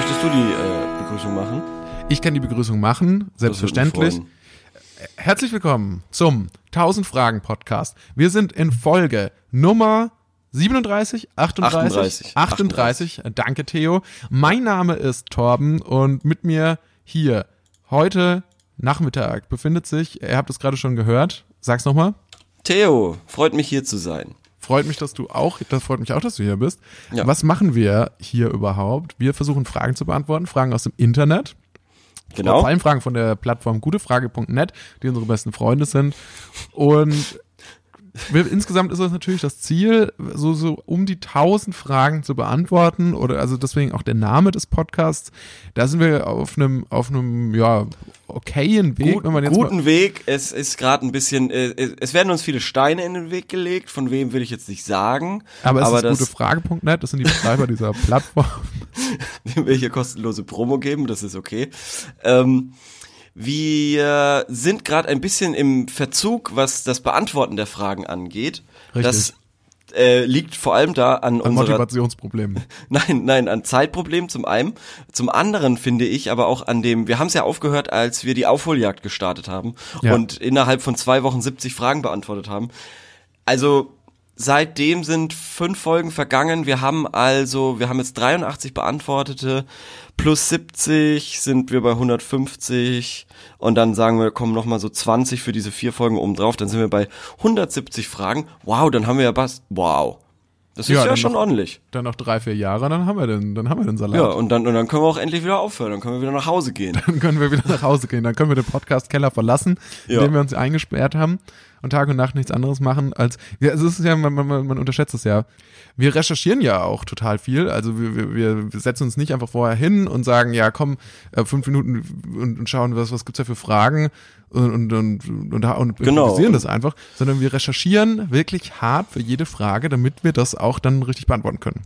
möchtest du die äh, Begrüßung machen? Ich kann die Begrüßung machen, selbstverständlich. Herzlich willkommen zum 1000 Fragen Podcast. Wir sind in Folge Nummer 37, 38, 38, 38. Danke, Theo. Mein Name ist Torben und mit mir hier heute Nachmittag befindet sich, ihr habt es gerade schon gehört, sag's nochmal. Theo, freut mich hier zu sein. Freut mich, dass du auch, das freut mich auch, dass du hier bist. Ja. Was machen wir hier überhaupt? Wir versuchen Fragen zu beantworten, Fragen aus dem Internet. Genau. Vor allem Fragen von der Plattform gutefrage.net, die unsere besten Freunde sind. Und insgesamt ist es natürlich das Ziel, so, so um die tausend Fragen zu beantworten oder also deswegen auch der Name des Podcasts. Da sind wir auf einem, auf einem, ja, okayen Weg, Gut, wenn man jetzt guten Weg. Es ist gerade ein bisschen, äh, es werden uns viele Steine in den Weg gelegt. Von wem will ich jetzt nicht sagen. Aber es aber ist gutefrage.net, das sind die Betreiber dieser Plattform. Dem wir hier kostenlose Promo geben, das ist okay. Ähm, wir sind gerade ein bisschen im Verzug, was das Beantworten der Fragen angeht. Richtig. Das äh, liegt vor allem da an, an Motivationsproblemen. Nein, nein, an Zeitproblemen zum einen. Zum anderen finde ich aber auch an dem, wir haben es ja aufgehört, als wir die Aufholjagd gestartet haben ja. und innerhalb von zwei Wochen 70 Fragen beantwortet haben. Also seitdem sind fünf Folgen vergangen. Wir haben also, wir haben jetzt 83 beantwortete, plus 70 sind wir bei 150 und dann sagen wir, kommen noch mal so 20 für diese vier Folgen oben drauf, dann sind wir bei 170 Fragen. Wow, dann haben wir ja was, wow. Das ist ja, ja schon noch, ordentlich. Dann noch drei, vier Jahre, dann haben wir den, dann haben wir den Salat. Ja, und dann, und dann können wir auch endlich wieder aufhören, dann können wir wieder nach Hause gehen. Dann können wir wieder nach Hause gehen, dann können wir den Podcast-Keller verlassen, ja. in dem wir uns eingesperrt haben und Tag und Nacht nichts anderes machen als, ja, es ist ja, man, man, man unterschätzt es ja. Wir recherchieren ja auch total viel. Also wir, wir, wir setzen uns nicht einfach vorher hin und sagen, ja, komm, äh, fünf Minuten und, und schauen, was, was gibt's da für Fragen und, und, und, und, genau. improvisieren das einfach, sondern wir recherchieren wirklich hart für jede Frage, damit wir das auch dann richtig beantworten können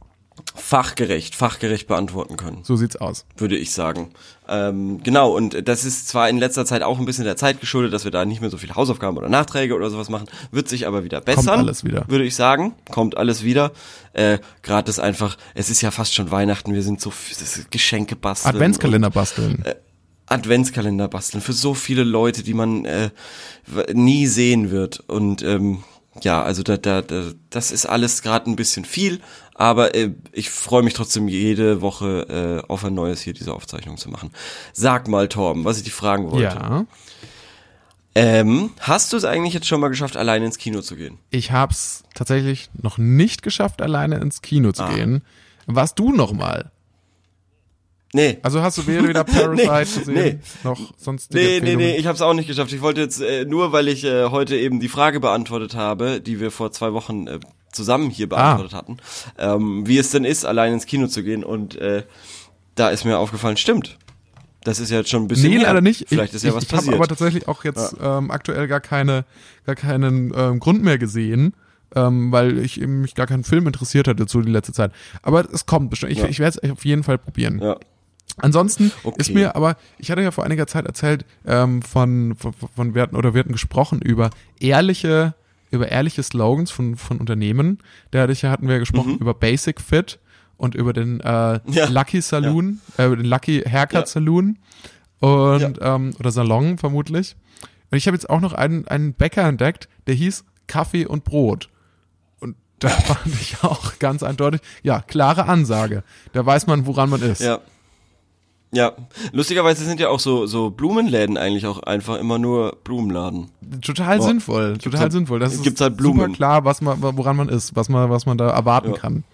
fachgerecht, fachgerecht beantworten können. So sieht's aus. Würde ich sagen. Ähm, genau, und das ist zwar in letzter Zeit auch ein bisschen der Zeit geschuldet, dass wir da nicht mehr so viele Hausaufgaben oder Nachträge oder sowas machen, wird sich aber wieder bessern. Kommt alles wieder. Würde ich sagen. Kommt alles wieder. Äh, Gerade ist einfach, es ist ja fast schon Weihnachten, wir sind so Geschenke basteln. Adventskalender basteln. Und, äh, Adventskalender basteln für so viele Leute, die man äh, nie sehen wird. Und ähm, ja, also da, da, da, das ist alles gerade ein bisschen viel, aber äh, ich freue mich trotzdem jede Woche äh, auf ein neues hier diese Aufzeichnung zu machen. Sag mal, Torben, was ich dich fragen wollte. Ja. Ähm, hast du es eigentlich jetzt schon mal geschafft, alleine ins Kino zu gehen? Ich hab's tatsächlich noch nicht geschafft, alleine ins Kino zu ah. gehen. Warst du noch mal? Nee. Also hast du weder wieder Parasite nee, gesehen, nee. noch sonst Nee, nee, nee, ich habe es auch nicht geschafft. Ich wollte jetzt äh, nur, weil ich äh, heute eben die Frage beantwortet habe, die wir vor zwei Wochen äh, zusammen hier beantwortet ah. hatten, ähm, wie es denn ist, allein ins Kino zu gehen. Und äh, da ist mir aufgefallen, stimmt. Das ist ja jetzt schon ein bisschen. Nee, leider nicht. Vielleicht ist ja ich, was ich passiert. Ich habe aber tatsächlich auch jetzt ja. ähm, aktuell gar keine, gar keinen ähm, Grund mehr gesehen, ähm, weil ich eben mich gar keinen Film interessiert hatte zu die letzte Zeit. Aber es kommt bestimmt. Ich, ja. ich werde es auf jeden Fall probieren. Ja. Ansonsten okay. ist mir aber, ich hatte ja vor einiger Zeit erzählt, ähm, von, von, von, wir hatten, oder wir hatten gesprochen über ehrliche, über ehrliche Slogans von, von Unternehmen. Dadurch hatten wir gesprochen mhm. über Basic Fit und über den äh, ja. Lucky Saloon, ja. äh, den Lucky Haircut ja. Saloon und ähm, oder Salon vermutlich. Und ich habe jetzt auch noch einen, einen Bäcker entdeckt, der hieß Kaffee und Brot. Und da fand ich auch ganz eindeutig, ja, klare Ansage. Da weiß man, woran man ist. Ja. Ja, lustigerweise sind ja auch so, so Blumenläden eigentlich auch einfach immer nur Blumenladen. Total Boah. sinnvoll, total halt, sinnvoll. Das gibt's halt Blumen. super klar, was man, woran man ist, was man, was man da erwarten ja. kann.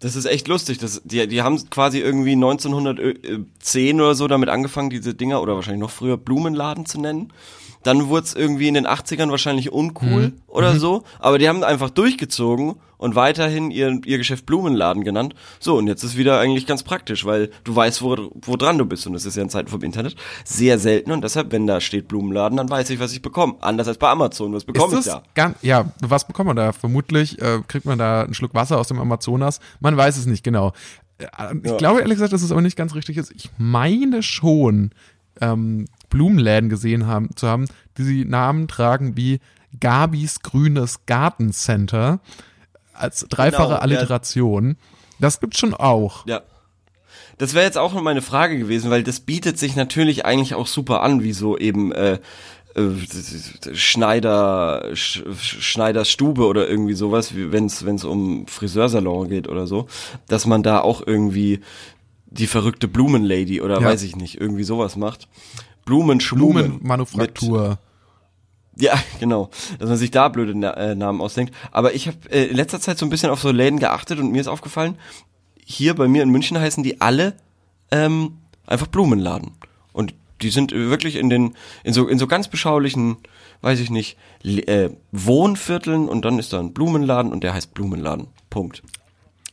Das ist echt lustig. Das, die, die haben quasi irgendwie 1910 oder so damit angefangen, diese Dinger, oder wahrscheinlich noch früher, Blumenladen zu nennen. Dann wurde es irgendwie in den 80ern wahrscheinlich uncool mhm. oder mhm. so. Aber die haben einfach durchgezogen und weiterhin ihr, ihr Geschäft Blumenladen genannt. So, und jetzt ist wieder eigentlich ganz praktisch, weil du weißt, wo, wo dran du bist. Und das ist ja in Zeiten vom Internet sehr selten. Und deshalb, wenn da steht Blumenladen, dann weiß ich, was ich bekomme. Anders als bei Amazon. Was bekomme ich da? Ganz, ja, was bekommt man da? Vermutlich äh, kriegt man da einen Schluck Wasser aus dem Amazonas. Man weiß es nicht genau. Äh, ich ja. glaube ehrlich gesagt, dass es aber nicht ganz richtig ist. Ich meine schon, ähm, Blumenläden gesehen haben, zu haben, die sie Namen tragen wie Gabis grünes Gartencenter als dreifache genau, Alliteration. Ja. Das gibt's schon auch. Ja. das wäre jetzt auch noch meine Frage gewesen, weil das bietet sich natürlich eigentlich auch super an, wie so eben äh, äh, Schneider Sch, Schneiders Stube oder irgendwie sowas, wenn es wenn es um Friseursalon geht oder so, dass man da auch irgendwie die verrückte Blumenlady oder ja. weiß ich nicht, irgendwie sowas macht. Blumenschmumen. Blumenmanufaktur. Ja, genau. Dass man sich da blöde Na äh, Namen ausdenkt. Aber ich habe äh, in letzter Zeit so ein bisschen auf so Läden geachtet und mir ist aufgefallen, hier bei mir in München heißen die alle ähm, einfach Blumenladen. Und die sind wirklich in den, in so, in so ganz beschaulichen, weiß ich nicht, äh, Wohnvierteln und dann ist da ein Blumenladen und der heißt Blumenladen. Punkt.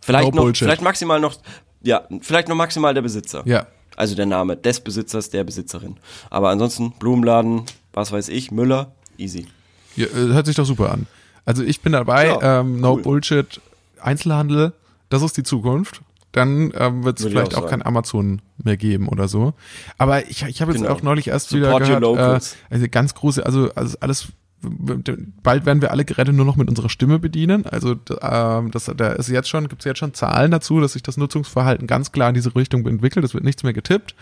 Vielleicht no noch, vielleicht maximal noch, ja, vielleicht noch maximal der Besitzer. Ja. Also der Name des Besitzers, der Besitzerin. Aber ansonsten Blumenladen, was weiß ich, Müller, easy. Ja, äh, hört sich doch super an. Also ich bin dabei, ja, ähm, no cool. Bullshit, Einzelhandel, das ist die Zukunft dann ähm, wird es vielleicht auch, auch kein Amazon mehr geben oder so. Aber ich, ich habe jetzt genau. auch neulich erst Support wieder gehört, äh, also ganz große, also, also alles bald werden wir alle Geräte nur noch mit unserer Stimme bedienen. Also ähm, das, da ist jetzt schon, gibt es jetzt schon Zahlen dazu, dass sich das Nutzungsverhalten ganz klar in diese Richtung entwickelt. Es wird nichts mehr getippt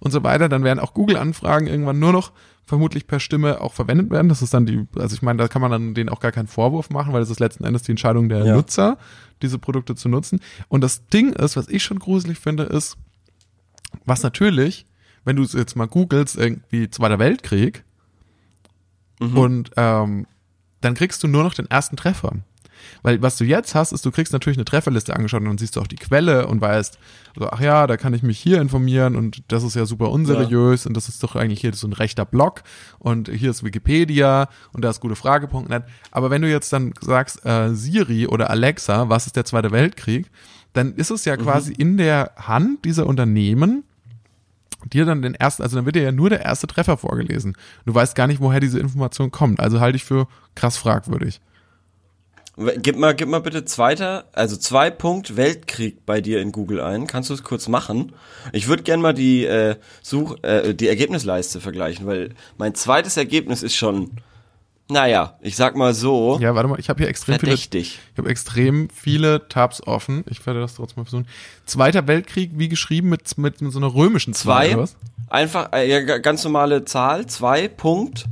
und so weiter. Dann werden auch Google-Anfragen irgendwann nur noch vermutlich per Stimme auch verwendet werden. Das ist dann die, also ich meine, da kann man dann denen auch gar keinen Vorwurf machen, weil das ist letzten Endes die Entscheidung der ja. Nutzer, diese Produkte zu nutzen. Und das Ding ist, was ich schon gruselig finde, ist, was natürlich, wenn du es jetzt mal googelst, irgendwie Zweiter Weltkrieg, mhm. und ähm, dann kriegst du nur noch den ersten Treffer. Weil was du jetzt hast, ist, du kriegst natürlich eine Trefferliste angeschaut und dann siehst du auch die Quelle und weißt, so, ach ja, da kann ich mich hier informieren und das ist ja super unseriös ja. und das ist doch eigentlich hier so ein rechter Blog und hier ist Wikipedia und da ist gutefrage.net. Aber wenn du jetzt dann sagst, äh, Siri oder Alexa, was ist der Zweite Weltkrieg, dann ist es ja mhm. quasi in der Hand dieser Unternehmen, dir dann den ersten, also dann wird dir ja nur der erste Treffer vorgelesen. Du weißt gar nicht, woher diese Information kommt. Also halte ich für krass fragwürdig. Gib mal, gib mal bitte zweiter, also zwei Punkt Weltkrieg bei dir in Google ein. Kannst du es kurz machen? Ich würde gern mal die äh, Such, äh, die Ergebnisleiste vergleichen, weil mein zweites Ergebnis ist schon, naja, ich sag mal so. Ja, warte mal, ich habe hier extrem verdächtig. viele, ich habe extrem viele Tabs offen. Ich werde das trotzdem mal versuchen. Zweiter Weltkrieg, wie geschrieben mit mit, mit so einer römischen Zahl. Zwei. Einfach, äh, ganz normale Zahl. Zwei Punkt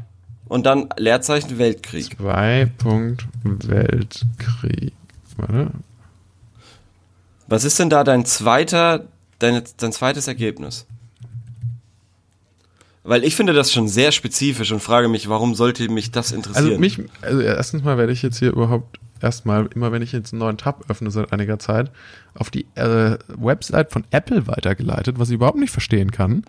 und dann Leerzeichen Weltkrieg. Zwei Punkt Weltkrieg. Warte. Was ist denn da dein zweiter, dein, dein zweites Ergebnis? Weil ich finde das schon sehr spezifisch und frage mich, warum sollte mich das interessieren? Also mich, also erstens mal werde ich jetzt hier überhaupt erstmal, immer wenn ich jetzt einen neuen Tab öffne seit einiger Zeit, auf die äh, Website von Apple weitergeleitet, was ich überhaupt nicht verstehen kann.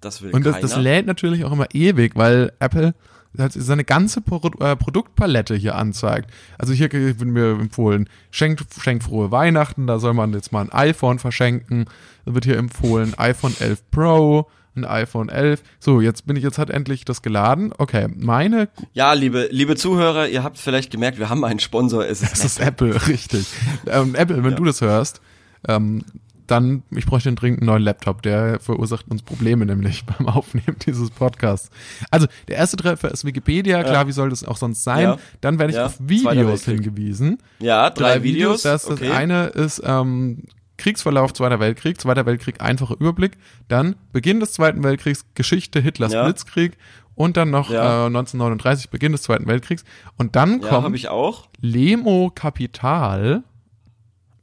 Das will Und das, das lädt natürlich auch immer ewig, weil Apple seine ganze Pro äh, Produktpalette hier anzeigt. Also hier wird mir empfohlen, schenkt, schenkt frohe Weihnachten, da soll man jetzt mal ein iPhone verschenken. Da wird hier empfohlen iPhone 11 Pro, ein iPhone 11. So, jetzt bin ich, jetzt hat endlich das geladen. Okay, meine. Ja, liebe, liebe Zuhörer, ihr habt vielleicht gemerkt, wir haben einen Sponsor. Es ist, es ist Apple. Apple, richtig. Ähm, Apple, wenn ja. du das hörst, ähm, dann, ich bräuchte einen dringend neuen Laptop, der verursacht uns Probleme nämlich beim Aufnehmen dieses Podcasts. Also, der erste Treffer ist Wikipedia, klar, ja. wie soll das auch sonst sein? Ja. Dann werde ich ja. auf Videos hingewiesen. Ja, drei, drei Videos. Das, okay. das eine ist ähm, Kriegsverlauf Zweiter Weltkrieg, Zweiter Weltkrieg, einfacher Überblick. Dann Beginn des Zweiten Weltkriegs, Geschichte Hitlers Blitzkrieg und dann noch ja. äh, 1939 Beginn des Zweiten Weltkriegs und dann ja, kommt ich auch. Lemo Kapital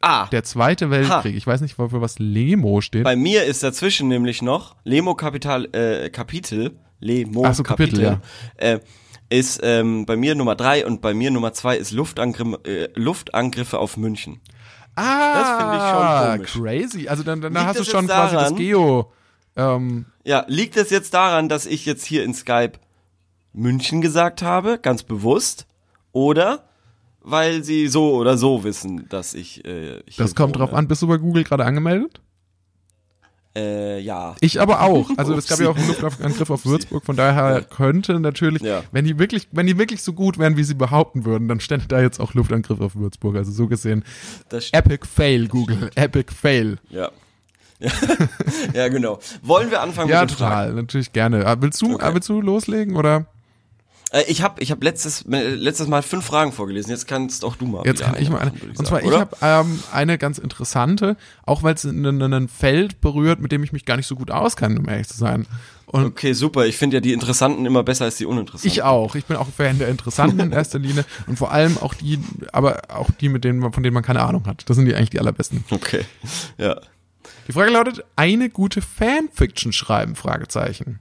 Ah. Der Zweite Weltkrieg. Ha. Ich weiß nicht, für was Lemo steht. Bei mir ist dazwischen nämlich noch Lemo Kapital, äh, Kapitel, Lemo Ach so, Kapitel, Kapitel ja. äh, ist ähm, bei mir Nummer drei und bei mir Nummer zwei ist Luftangr äh, Luftangriffe auf München. Ah, das finde ich schon komisch. crazy. Also dann, dann hast du schon quasi daran, das Geo. Ähm, ja, liegt es jetzt daran, dass ich jetzt hier in Skype München gesagt habe, ganz bewusst? Oder weil sie so oder so wissen, dass ich. Äh, das kommt wohne. drauf an. Bist du bei Google gerade angemeldet? Äh, ja. Ich aber auch. Also es gab ja auch einen Luftangriff auf Würzburg, von daher könnte natürlich, ja. wenn die wirklich, wenn die wirklich so gut wären, wie sie behaupten würden, dann stände da jetzt auch Luftangriff auf Würzburg. Also so gesehen. Epic Fail, Google. Epic Fail. Ja. ja, genau. Wollen wir anfangen ja, mit Ja, total, Fragen? natürlich gerne. Ah, willst du, okay. Ah, willst du loslegen oder? Äh, ich habe ich hab letztes, letztes Mal fünf Fragen vorgelesen, jetzt kannst auch du mal. Jetzt kann ich mal eine. Und sagen, zwar, oder? ich habe ähm, eine ganz interessante, auch weil es ein Feld berührt, mit dem ich mich gar nicht so gut auskenne, um ehrlich zu sein. Und okay, super. Ich finde ja die Interessanten immer besser als die Uninteressanten. Ich auch. Ich bin auch Fan der Interessanten in erster Linie und vor allem auch die, aber auch die, mit denen man, von denen man keine Ahnung hat. Das sind die eigentlich die allerbesten. Okay. Ja. Die Frage lautet: Eine gute Fanfiction schreiben? Fragezeichen.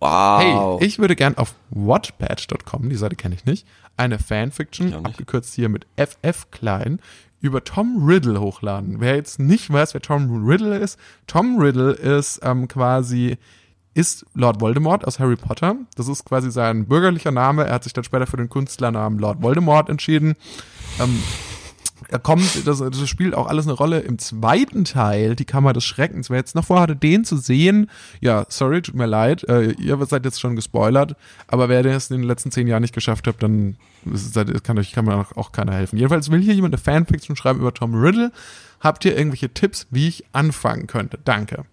Wow. Hey, ich würde gern auf Wattpad.com, die Seite kenne ich nicht, eine Fanfiction, abgekürzt hier mit FF Klein, über Tom Riddle hochladen. Wer jetzt nicht weiß, wer Tom Riddle ist, Tom Riddle ist ähm, quasi ist Lord Voldemort aus Harry Potter. Das ist quasi sein bürgerlicher Name. Er hat sich dann später für den Künstlernamen Lord Voldemort entschieden. Ähm, er kommt, das, das spielt auch alles eine Rolle im zweiten Teil, die Kammer des Schreckens. Wer jetzt noch vorhatte, den zu sehen, ja, sorry, tut mir leid, äh, ihr seid jetzt schon gespoilert, aber wer das in den letzten zehn Jahren nicht geschafft hat, dann kann euch kann mir auch, auch keiner helfen. Jedenfalls will hier jemand eine Fanfiction schreiben über Tom Riddle. Habt ihr irgendwelche Tipps, wie ich anfangen könnte? Danke.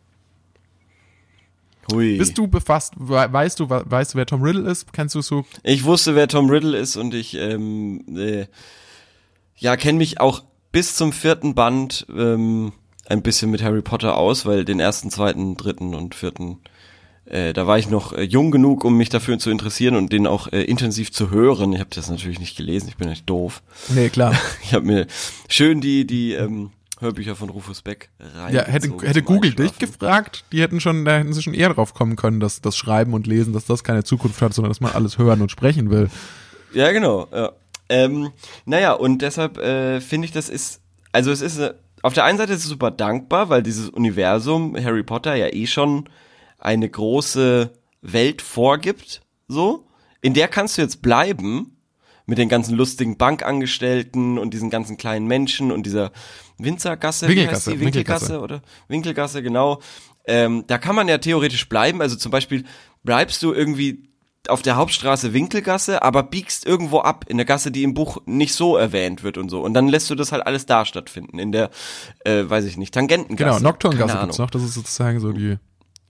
Hui. Bist du befasst, weißt du, weißt du, wer Tom Riddle ist? Kennst du so? Ich wusste, wer Tom Riddle ist und ich, ähm, äh, ja, kenne mich auch bis zum vierten Band ähm, ein bisschen mit Harry Potter aus, weil den ersten, zweiten, dritten und vierten, äh, da war ich noch äh, jung genug, um mich dafür zu interessieren und den auch äh, intensiv zu hören. Ich habe das natürlich nicht gelesen, ich bin echt doof. Nee, klar. Ich habe mir schön die, die ähm, Hörbücher von Rufus Beck rein. Ja, hätte, hätte Google dich gefragt, die hätten schon, da hätten sie schon eher drauf kommen können, dass das Schreiben und Lesen, dass das keine Zukunft hat, sondern dass man alles hören und sprechen will. Ja, genau, ja. Ähm, naja, und deshalb äh, finde ich, das ist, also es ist, äh, auf der einen Seite ist es super dankbar, weil dieses Universum Harry Potter ja eh schon eine große Welt vorgibt, so. In der kannst du jetzt bleiben, mit den ganzen lustigen Bankangestellten und diesen ganzen kleinen Menschen und dieser Winzergasse, Winkelgasse, wie heißt die? Winkelgasse, Winkelgasse oder Winkelgasse, genau. Ähm, da kann man ja theoretisch bleiben. Also zum Beispiel bleibst du irgendwie auf der Hauptstraße Winkelgasse, aber biegst irgendwo ab in der Gasse, die im Buch nicht so erwähnt wird und so. Und dann lässt du das halt alles da stattfinden, in der, äh, weiß ich nicht, Tangentengasse. Genau, Nocturngasse gibt's noch, das ist sozusagen so die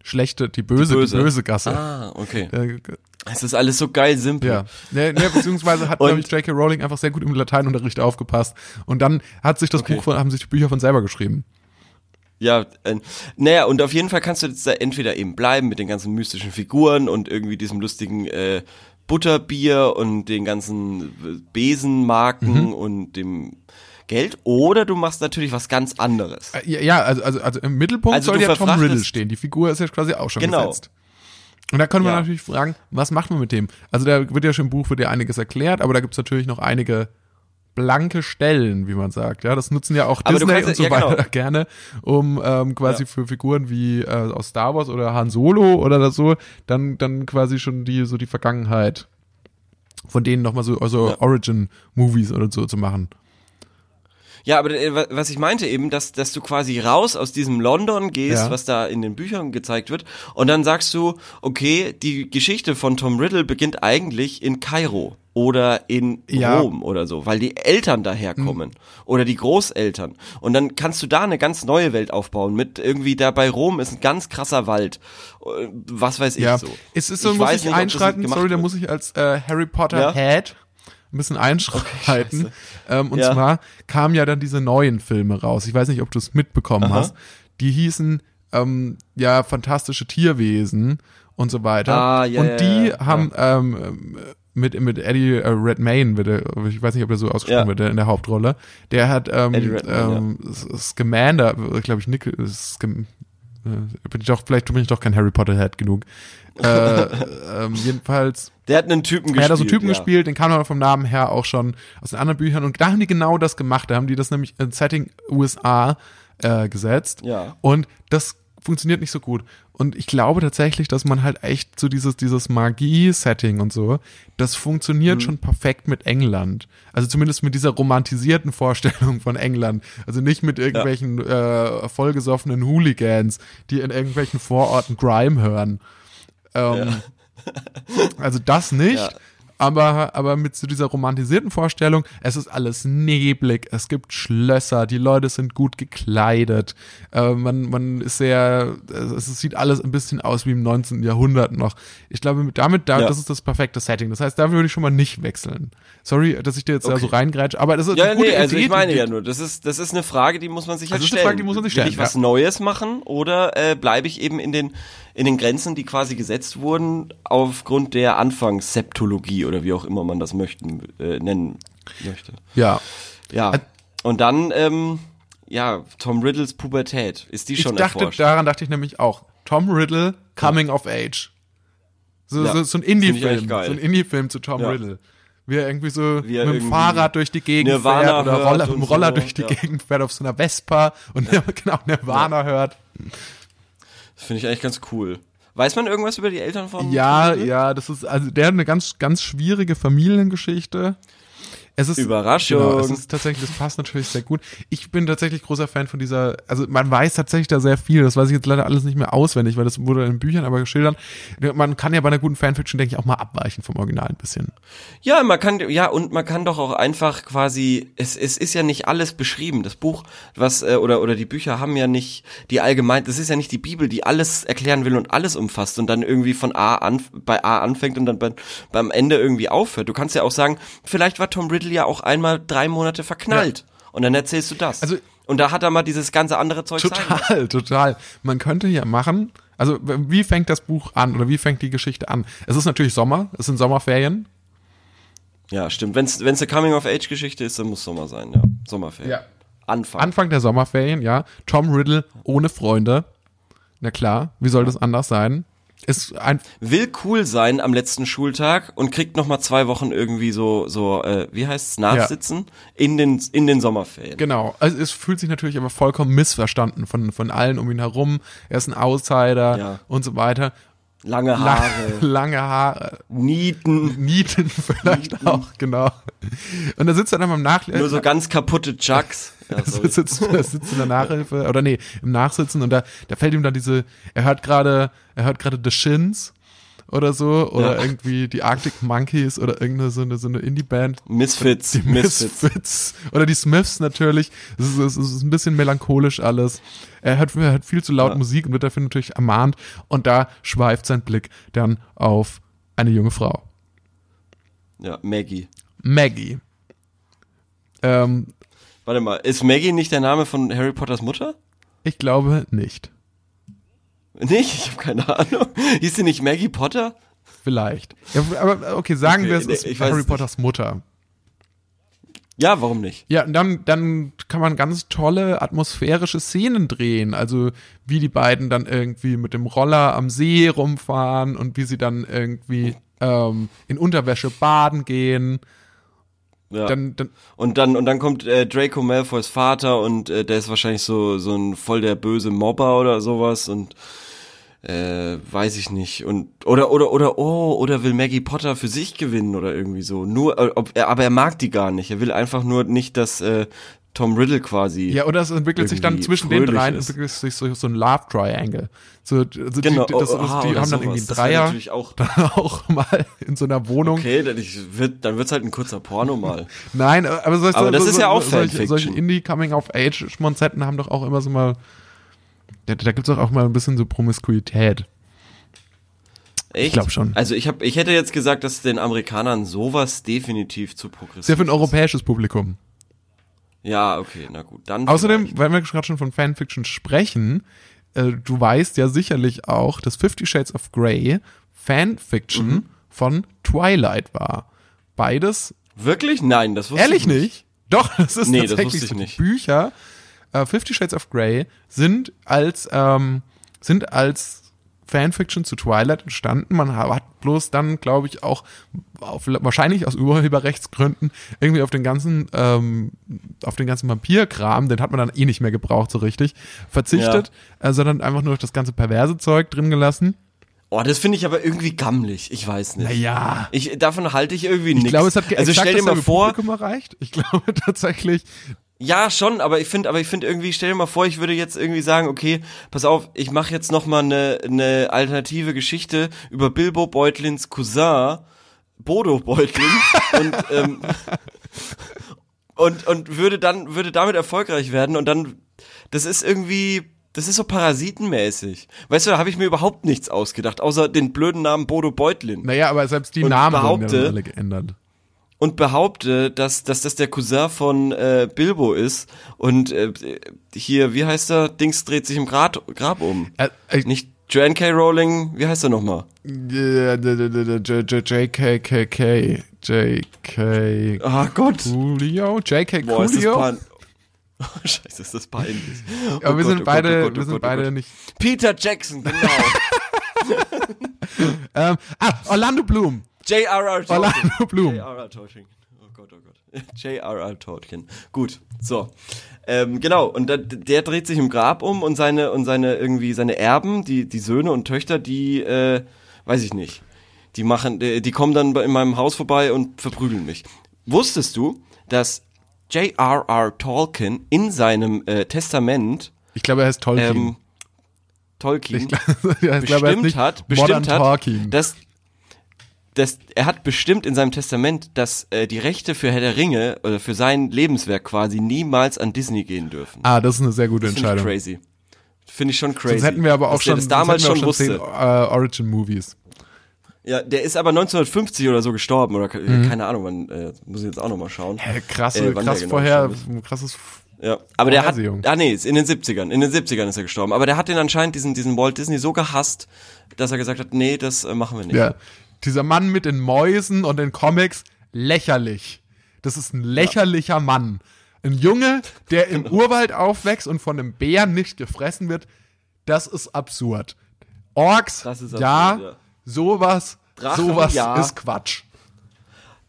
schlechte, die böse, die böse, die böse Gasse. Ah, okay. Äh, es ist alles so geil simpel. Ja, ja, ja beziehungsweise hat, glaube ich, J.K. Rowling einfach sehr gut im Lateinunterricht aufgepasst. Und dann hat sich das okay. Buch von, haben sich die Bücher von selber geschrieben. Ja, äh, naja, und auf jeden Fall kannst du jetzt da entweder eben bleiben mit den ganzen mystischen Figuren und irgendwie diesem lustigen äh, Butterbier und den ganzen Besenmarken mhm. und dem Geld, oder du machst natürlich was ganz anderes. Äh, ja, also, also, also im Mittelpunkt also soll ja Tom Riddle stehen. Die Figur ist ja quasi auch schon genau. gesetzt. Und da könnte man ja. natürlich fragen, was macht man mit dem? Also da wird ja schon im Buch wird ja einiges erklärt, aber da gibt's natürlich noch einige blanke Stellen, wie man sagt. Ja, das nutzen ja auch aber Disney kannst, und so ja, weiter genau. gerne, um ähm, quasi ja. für Figuren wie äh, aus Star Wars oder Han Solo oder so, dann dann quasi schon die so die Vergangenheit von denen nochmal so also ja. Origin Movies oder so zu machen. Ja, aber äh, was ich meinte eben, dass, dass du quasi raus aus diesem London gehst, ja. was da in den Büchern gezeigt wird, und dann sagst du, okay, die Geschichte von Tom Riddle beginnt eigentlich in Kairo oder in ja. Rom oder so, weil die Eltern daherkommen mhm. oder die Großeltern. Und dann kannst du da eine ganz neue Welt aufbauen mit irgendwie da bei Rom ist ein ganz krasser Wald. Äh, was weiß ich ja. so. Es ist so, ich muss ich nicht, einschreiten, sorry, da muss ich als äh, Harry Potter ja? Head bisschen einschreiten. Okay, ähm, und ja. zwar kamen ja dann diese neuen Filme raus. Ich weiß nicht, ob du es mitbekommen Aha. hast. Die hießen ähm, ja fantastische Tierwesen und so weiter. Ah, yeah, und die yeah, haben. Ähm, mit mit Eddie äh, Redmayne, wird ich weiß nicht, ob der so ausgesprochen ja. wird, in der Hauptrolle. Der hat ähm, ähm, ja. Scamander, glaube ich, Nick, Scam äh, bin ich doch, vielleicht bin ich doch kein Harry Potter Head genug. äh, ähm, jedenfalls. Der hat einen Typen gespielt. Er hat so einen Typen ja. gespielt, den kam man vom Namen her auch schon aus den anderen Büchern. Und da haben die genau das gemacht. Da haben die das nämlich in Setting USA äh, gesetzt. Ja. Und das funktioniert nicht so gut. Und ich glaube tatsächlich, dass man halt echt so dieses, dieses Magie-Setting und so, das funktioniert mhm. schon perfekt mit England. Also zumindest mit dieser romantisierten Vorstellung von England. Also nicht mit irgendwelchen ja. äh, vollgesoffenen Hooligans, die in irgendwelchen Vororten Grime hören. Ähm, ja. Also das nicht. Ja. aber, aber mit so dieser romantisierten Vorstellung, es ist alles neblig, es gibt Schlösser, die Leute sind gut gekleidet, äh, man, man ist sehr, es sieht alles ein bisschen aus wie im 19. Jahrhundert noch. Ich glaube, damit, da, ja. das ist das perfekte Setting. Das heißt, da würde ich schon mal nicht wechseln. Sorry, dass ich dir jetzt okay. da so reingrätsche, aber das ist ja, eine gute nee, also Idee, ich meine ja nur, das ist, das ist eine Frage, die muss man sich halt stellen. Das ist eine Frage, die muss man sich stellen. Will ich was Neues machen oder äh, bleibe ich eben in den in den Grenzen, die quasi gesetzt wurden, aufgrund der Anfangsseptologie oder wie auch immer man das möchten, äh, nennen möchte. Ja. Ja. Und dann, ähm, ja, Tom Riddles Pubertät. Ist die schon ich dachte, erforscht? Daran dachte ich nämlich auch. Tom Riddle, Coming ja. of Age. So, ja. so, so ein Indie-Film. So ein Indie-Film zu Tom ja. Riddle. Wie er irgendwie so mit dem Fahrrad durch die Gegend Nirvana fährt oder Roller, mit dem Roller so, durch die Gegend fährt auf so einer Vespa und genau Nirvana hört. Finde ich eigentlich ganz cool. Weiß man irgendwas über die Eltern von? Ja, ja, das ist, also der hat eine ganz, ganz schwierige Familiengeschichte. Es ist, Überraschung. Genau, es ist tatsächlich, das passt natürlich sehr gut. Ich bin tatsächlich großer Fan von dieser, also man weiß tatsächlich da sehr viel. Das weiß ich jetzt leider alles nicht mehr auswendig, weil das wurde in Büchern aber geschildert. Man kann ja bei einer guten Fanfiction, denke ich, auch mal abweichen vom Original ein bisschen. Ja, man kann, ja, und man kann doch auch einfach quasi, es, es ist ja nicht alles beschrieben. Das Buch, was, äh, oder, oder die Bücher haben ja nicht die allgemein, das ist ja nicht die Bibel, die alles erklären will und alles umfasst und dann irgendwie von A an, bei A anfängt und dann bei, beim Ende irgendwie aufhört. Du kannst ja auch sagen, vielleicht war Tom Riddle Riddle ja auch einmal drei Monate verknallt. Ja. Und dann erzählst du das. Also, und da hat er mal dieses ganze andere Zeug Total, sein. total. Man könnte ja machen, also wie fängt das Buch an oder wie fängt die Geschichte an? Es ist natürlich Sommer, es sind Sommerferien. Ja, stimmt. Wenn es eine Coming-of-Age-Geschichte ist, dann muss Sommer sein, ja. Sommerferien. Ja. Anfang. Anfang der Sommerferien, ja. Tom Riddle ohne Freunde. Na klar, wie soll das anders sein? Ist ein will cool sein am letzten Schultag und kriegt noch mal zwei Wochen irgendwie so so äh, wie heißt's Nachsitzen ja. in den in den Sommerferien. Genau, also es fühlt sich natürlich aber vollkommen missverstanden von von allen um ihn herum. Er ist ein Outsider ja. und so weiter. Lange Haare. lange Haare. Nieten. Nieten vielleicht Nieten. auch, genau. Und da sitzt er dann beim Nachlesen. Nur so ganz kaputte Chucks. Ja, sitzt, sitzt in der Nachhilfe, oder nee, im Nachsitzen und da, da fällt ihm dann diese, er hört gerade, er hört gerade The Shins oder so oder ja. irgendwie die Arctic Monkeys oder irgendeine so eine, so eine Indie-Band. Misfits. Die Misfits. Misfits. Oder die Smiths natürlich. Es ist, es ist ein bisschen melancholisch alles. Er hört, er hört viel zu laut ja. Musik und wird dafür natürlich ermahnt und da schweift sein Blick dann auf eine junge Frau. Ja, Maggie. Maggie. Ähm, Warte mal, ist Maggie nicht der Name von Harry Potters Mutter? Ich glaube nicht. Nicht? Ich habe keine Ahnung. Hieß sie nicht Maggie Potter? Vielleicht. Ja, aber okay, sagen okay, wir es ist Harry Potters Mutter. Ja, warum nicht? Ja, dann, dann kann man ganz tolle atmosphärische Szenen drehen. Also wie die beiden dann irgendwie mit dem Roller am See rumfahren und wie sie dann irgendwie ähm, in Unterwäsche baden gehen. Ja. Dann, dann, und dann und dann kommt äh, Draco Malfoys Vater und äh, der ist wahrscheinlich so so ein voll der böse Mobber oder sowas und äh, weiß ich nicht und oder oder oder oh oder will Maggie Potter für sich gewinnen oder irgendwie so nur äh, ob er aber er mag die gar nicht er will einfach nur nicht dass äh, Tom Riddle quasi. Ja, oder es entwickelt sich dann zwischen den dreien entwickelt sich so, so ein Love Triangle. So, also genau, die, das, oh, das, die oh, haben dann irgendwie Dreier. Das auch, dann auch mal in so einer Wohnung. Okay, dann, wird, dann wird's halt ein kurzer Porno mal. Nein, aber, so, aber das so, ist ja auch solche, solche Indie Coming of Age Schmonzetten haben doch auch immer so mal da, da gibt's doch auch mal ein bisschen so Promiskuität. Echt? Ich glaube schon. Also ich habe, ich hätte jetzt gesagt, dass den Amerikanern sowas definitiv zu progressiv Sehr für ein europäisches Publikum. Ja, okay, na gut. Dann Außerdem, vielleicht. weil wir gerade schon von Fanfiction sprechen, äh, du weißt ja sicherlich auch, dass Fifty Shades of Grey Fanfiction mhm. von Twilight war. Beides. Wirklich? Nein, das wusste Ehrlich ich nicht. nicht? Doch, das ist nee, tatsächlich das nicht. Bücher äh, Fifty Shades of Grey sind als ähm, sind als Fanfiction zu Twilight entstanden. Man hat bloß dann, glaube ich, auch auf, wahrscheinlich aus Urheberrechtsgründen irgendwie auf den ganzen ähm, auf den ganzen Vampirkram, den hat man dann eh nicht mehr gebraucht so richtig, verzichtet, ja. äh, sondern einfach nur das ganze perverse Zeug drin gelassen. Oh, das finde ich aber irgendwie gammelig. Ich weiß nicht. Naja. Ich, davon halte ich irgendwie nichts. Ich glaube, es hat also stell dir mal vor, erreicht. Ich glaube tatsächlich, ja, schon, aber ich finde, aber ich finde irgendwie, stell dir mal vor, ich würde jetzt irgendwie sagen, okay, pass auf, ich mache jetzt noch mal eine, eine alternative Geschichte über Bilbo Beutlins Cousin Bodo Beutlin und, ähm, und, und würde dann, würde damit erfolgreich werden und dann, das ist irgendwie, das ist so parasitenmäßig. Weißt du, da habe ich mir überhaupt nichts ausgedacht, außer den blöden Namen Bodo Beutlin. Naja, aber selbst die und Namen behaupte, ja alle geändert. Und behaupte, dass, dass das der Cousin von äh, Bilbo ist und äh, hier, wie heißt er? Dings dreht sich im Grab, Grab um. Äh, äh, Nicht Joanne K. Rowling, wie heißt er nochmal? JKKK. JK. Ah Gott. Coolio. JK Boah, Coolio. Oh, scheiße, ist das peinlich. Oh Aber wir sind beide, wir sind beide nicht. Peter Jackson, genau. ähm, ah, Orlando Bloom. J.R.R. Tolkien. Orlando Bloom. J.R.R. Tolkien. Oh Gott, oh Gott. J.R.R. Tolkien. Gut, so. Ähm, genau, und da, der dreht sich im Grab um und seine, und seine, irgendwie, seine Erben, die, die Söhne und Töchter, die, äh, weiß ich nicht. Die machen, die, die kommen dann in meinem Haus vorbei und verprügeln mich. Wusstest du, dass J.R.R. Tolkien in seinem äh, Testament. Ich glaube, er heißt Tolkien. Ähm, Tolkien. Ich, ja, ich glaube, bestimmt hat, bestimmt hat, dass, dass er hat bestimmt in seinem Testament, dass äh, die Rechte für Herr der Ringe oder für sein Lebenswerk quasi niemals an Disney gehen dürfen. Ah, das ist eine sehr gute das Entscheidung. Finde ich crazy. Finde ich schon crazy. Sonst hätten wir aber auch schon, das damals schon, schon wusste. Zehn, uh, Origin Movies. Ja, der ist aber 1950 oder so gestorben oder mhm. keine Ahnung, man äh, muss ich jetzt auch noch mal schauen. Hä, krass, äh, krass genau vorher, krasses ja, aber der hat, ah nee, in den 70ern, in den 70ern ist er gestorben, aber der hat den anscheinend diesen, diesen Walt Disney so gehasst, dass er gesagt hat, nee, das äh, machen wir nicht. Ja, dieser Mann mit den Mäusen und den Comics, lächerlich. Das ist ein lächerlicher ja. Mann. Ein Junge, der im. Urwald aufwächst und von einem Bären nicht gefressen wird, das ist absurd. Orks, das ist absurd, ja, ja sowas, Drachen, sowas ja. ist Quatsch.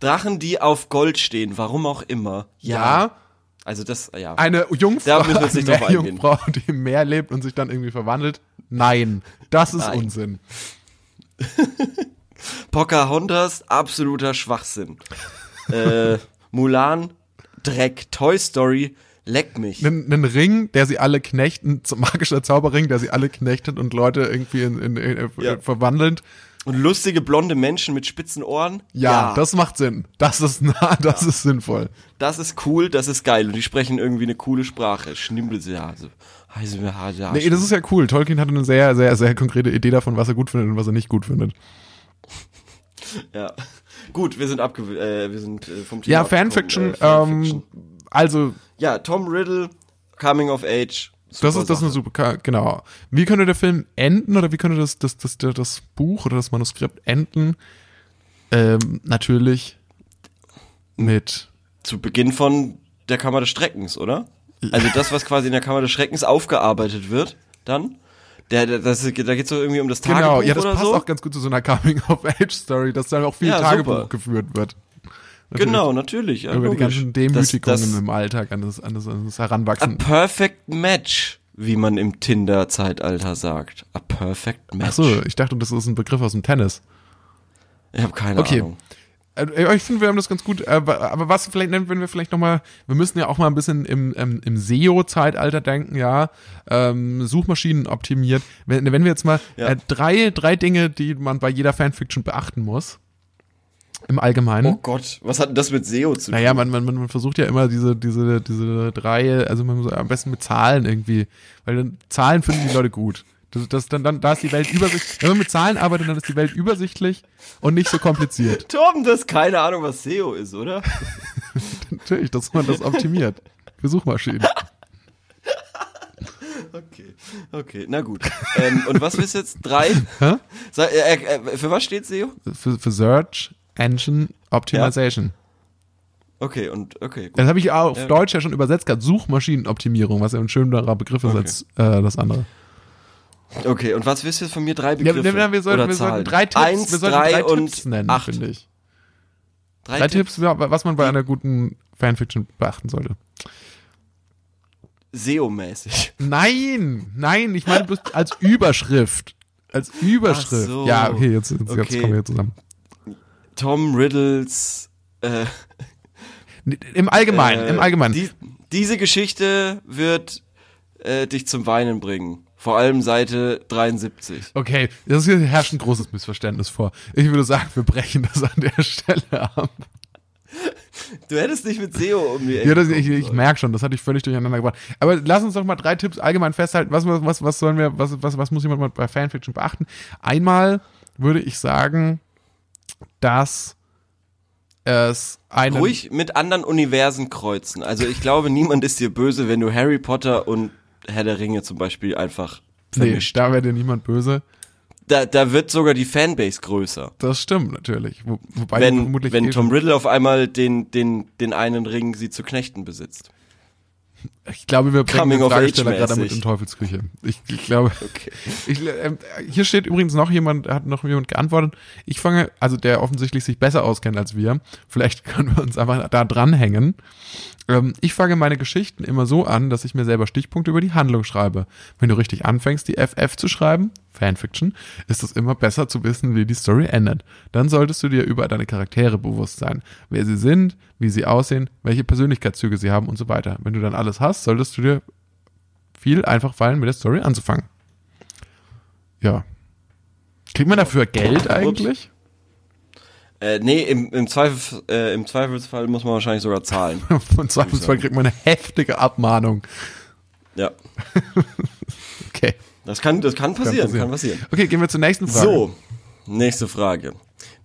Drachen, die auf Gold stehen, warum auch immer. Ja. ja. Also das, ja. Eine Jungfrau, eine Jungfrau, die im Meer lebt und sich dann irgendwie verwandelt. Nein, das ist Nein. Unsinn. Pocahontas, absoluter Schwachsinn. äh, Mulan, Dreck. Toy Story, leck mich. Einen Ring, der sie alle knechten, magischer Zauberring, der sie alle knechtet und Leute irgendwie in, in, in, ja. verwandeln. Und lustige blonde Menschen mit spitzen Ohren? Ja, ja. das macht Sinn. Das ist nah, das ja. ist sinnvoll. Das ist cool, das ist geil. Und die sprechen irgendwie eine coole Sprache. Schnimbelsease. Nee, das ist ja cool. Tolkien hatte eine sehr, sehr, sehr konkrete Idee davon, was er gut findet und was er nicht gut findet. Ja. Gut, wir sind abge äh, wir sind äh, vom Thema Ja, Fanfiction, äh, Fanfiction. Ähm, also ja, Tom Riddle Coming of Age das ist das ist eine super, genau. Wie könnte der Film enden oder wie könnte das, das, das, das, Buch oder das Manuskript enden? Ähm, natürlich mit. Zu Beginn von der Kammer des Streckens, oder? Also das, was quasi in der Kammer des Schreckens aufgearbeitet wird, dann. Der, der, das, da geht es so irgendwie um das Tagebuch Genau, ja, das passt so. auch ganz gut zu so einer Coming-of-Age-Story, dass dann auch viel ja, Tagebuch super. geführt wird. Natürlich. Genau, natürlich. Ja, über logisch. die ganzen Demütigungen das, das im Alltag an das, an, das, an das Heranwachsen. A perfect match, wie man im Tinder-Zeitalter sagt. A perfect match. Ach so, ich dachte, das ist ein Begriff aus dem Tennis. Ich habe keine okay. Ahnung. Äh, ich finde, wir haben das ganz gut. Aber was vielleicht, wenn wir vielleicht nochmal, wir müssen ja auch mal ein bisschen im, im, im SEO-Zeitalter denken, ja. Ähm, Suchmaschinen optimiert. Wenn, wenn wir jetzt mal ja. äh, drei, drei Dinge, die man bei jeder Fanfiction beachten muss im Allgemeinen. Oh Gott, was hat denn das mit SEO zu tun? Naja, man, man, man versucht ja immer diese, diese, diese drei, also man muss am besten mit Zahlen irgendwie, weil dann Zahlen finden die Leute gut. Das, das, dann, dann, da ist die Welt übersichtlich. Wenn man mit Zahlen arbeitet, dann ist die Welt übersichtlich und nicht so kompliziert. Torben, du hast keine Ahnung, was SEO ist, oder? Natürlich, dass man das optimiert. Für Suchmaschinen. Okay, okay, na gut. ähm, und was willst du jetzt? Drei? Sag, äh, äh, für was steht SEO? Für, für Search Engine Optimization. Ja. Okay, und okay. Gut. Das habe ich auf ja. Deutsch ja schon übersetzt gerade. Suchmaschinenoptimierung, was ja ein schönerer Begriff ist okay. als äh, das andere. Okay, und was willst du jetzt von mir? Drei Begriffe ja, wir, sollten, oder wir sollten drei Tipps, Eins, wir sollten drei, drei und Tipps nennen, acht. finde ich. Drei, drei Tipps, Tipps, was man bei einer guten Fanfiction beachten sollte. SEO-mäßig. Nein, nein, ich meine als Überschrift. Als Überschrift. So. Ja, okay, jetzt, jetzt, okay. jetzt kommen wir zusammen. Tom Riddles äh, im Allgemeinen, äh, im Allgemeinen. Die, diese Geschichte wird äh, dich zum Weinen bringen. Vor allem Seite 73. Okay, das hier herrscht ein großes Missverständnis vor. Ich würde sagen, wir brechen das an der Stelle ab. Du hättest nicht mit SEO um die Ecke Ja, das, ich, ich merke schon, das hatte ich völlig durcheinander gebracht. Aber lass uns doch mal drei Tipps allgemein festhalten. Was, was, was sollen wir, was, was, was muss jemand mal bei Fanfiction beachten? Einmal würde ich sagen, dass es einen Ruhig mit anderen Universen kreuzen. Also ich glaube, niemand ist dir böse, wenn du Harry Potter und Herr der Ringe zum Beispiel einfach vermischt. Nee, da wäre dir niemand böse da, da wird sogar die Fanbase größer. Das stimmt natürlich. Wo, wobei wenn vermutlich wenn Tom Riddle auf einmal den, den, den einen Ring sie zu Knechten besitzt. Ich glaube, wir bringen Coming den Fragesteller gerade mit in Teufelsküche. Ich, ich glaube. Okay. Ich, äh, hier steht übrigens noch jemand, hat noch jemand geantwortet. Ich fange, also der offensichtlich sich besser auskennt als wir. Vielleicht können wir uns einfach da dranhängen. Ähm, ich fange meine Geschichten immer so an, dass ich mir selber Stichpunkte über die Handlung schreibe. Wenn du richtig anfängst, die FF zu schreiben, Fanfiction, ist es immer besser zu wissen, wie die Story endet. Dann solltest du dir über deine Charaktere bewusst sein. Wer sie sind, wie sie aussehen, welche Persönlichkeitszüge sie haben und so weiter. Wenn du dann alles hast, solltest du dir viel einfach fallen, mit der Story anzufangen. Ja. Kriegt man dafür Geld eigentlich? Äh, nee, im, im, Zweifel, äh, im Zweifelsfall muss man wahrscheinlich sogar zahlen. Im Zweifelsfall kriegt man eine heftige Abmahnung. Ja. okay. Das kann, das kann passieren, kann passieren, kann passieren. Okay, gehen wir zur nächsten Frage. So, nächste Frage.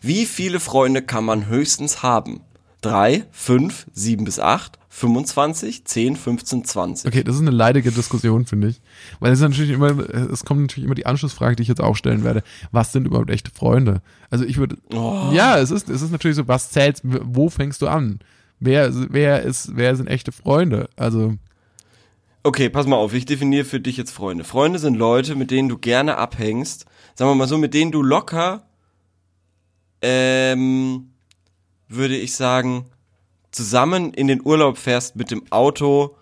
Wie viele Freunde kann man höchstens haben? Drei, fünf, sieben bis acht, 25, 10, 15, 20. Okay, das ist eine leidige Diskussion, finde ich. Weil es ist natürlich immer, es kommt natürlich immer die Anschlussfrage, die ich jetzt auch stellen werde. Was sind überhaupt echte Freunde? Also ich würde, oh. ja, es ist, es ist natürlich so, was zählt, wo fängst du an? Wer, wer ist, wer sind echte Freunde? Also. Okay, pass mal auf, ich definiere für dich jetzt Freunde. Freunde sind Leute, mit denen du gerne abhängst. Sagen wir mal so, mit denen du locker, ähm, würde ich sagen, zusammen in den Urlaub fährst mit dem Auto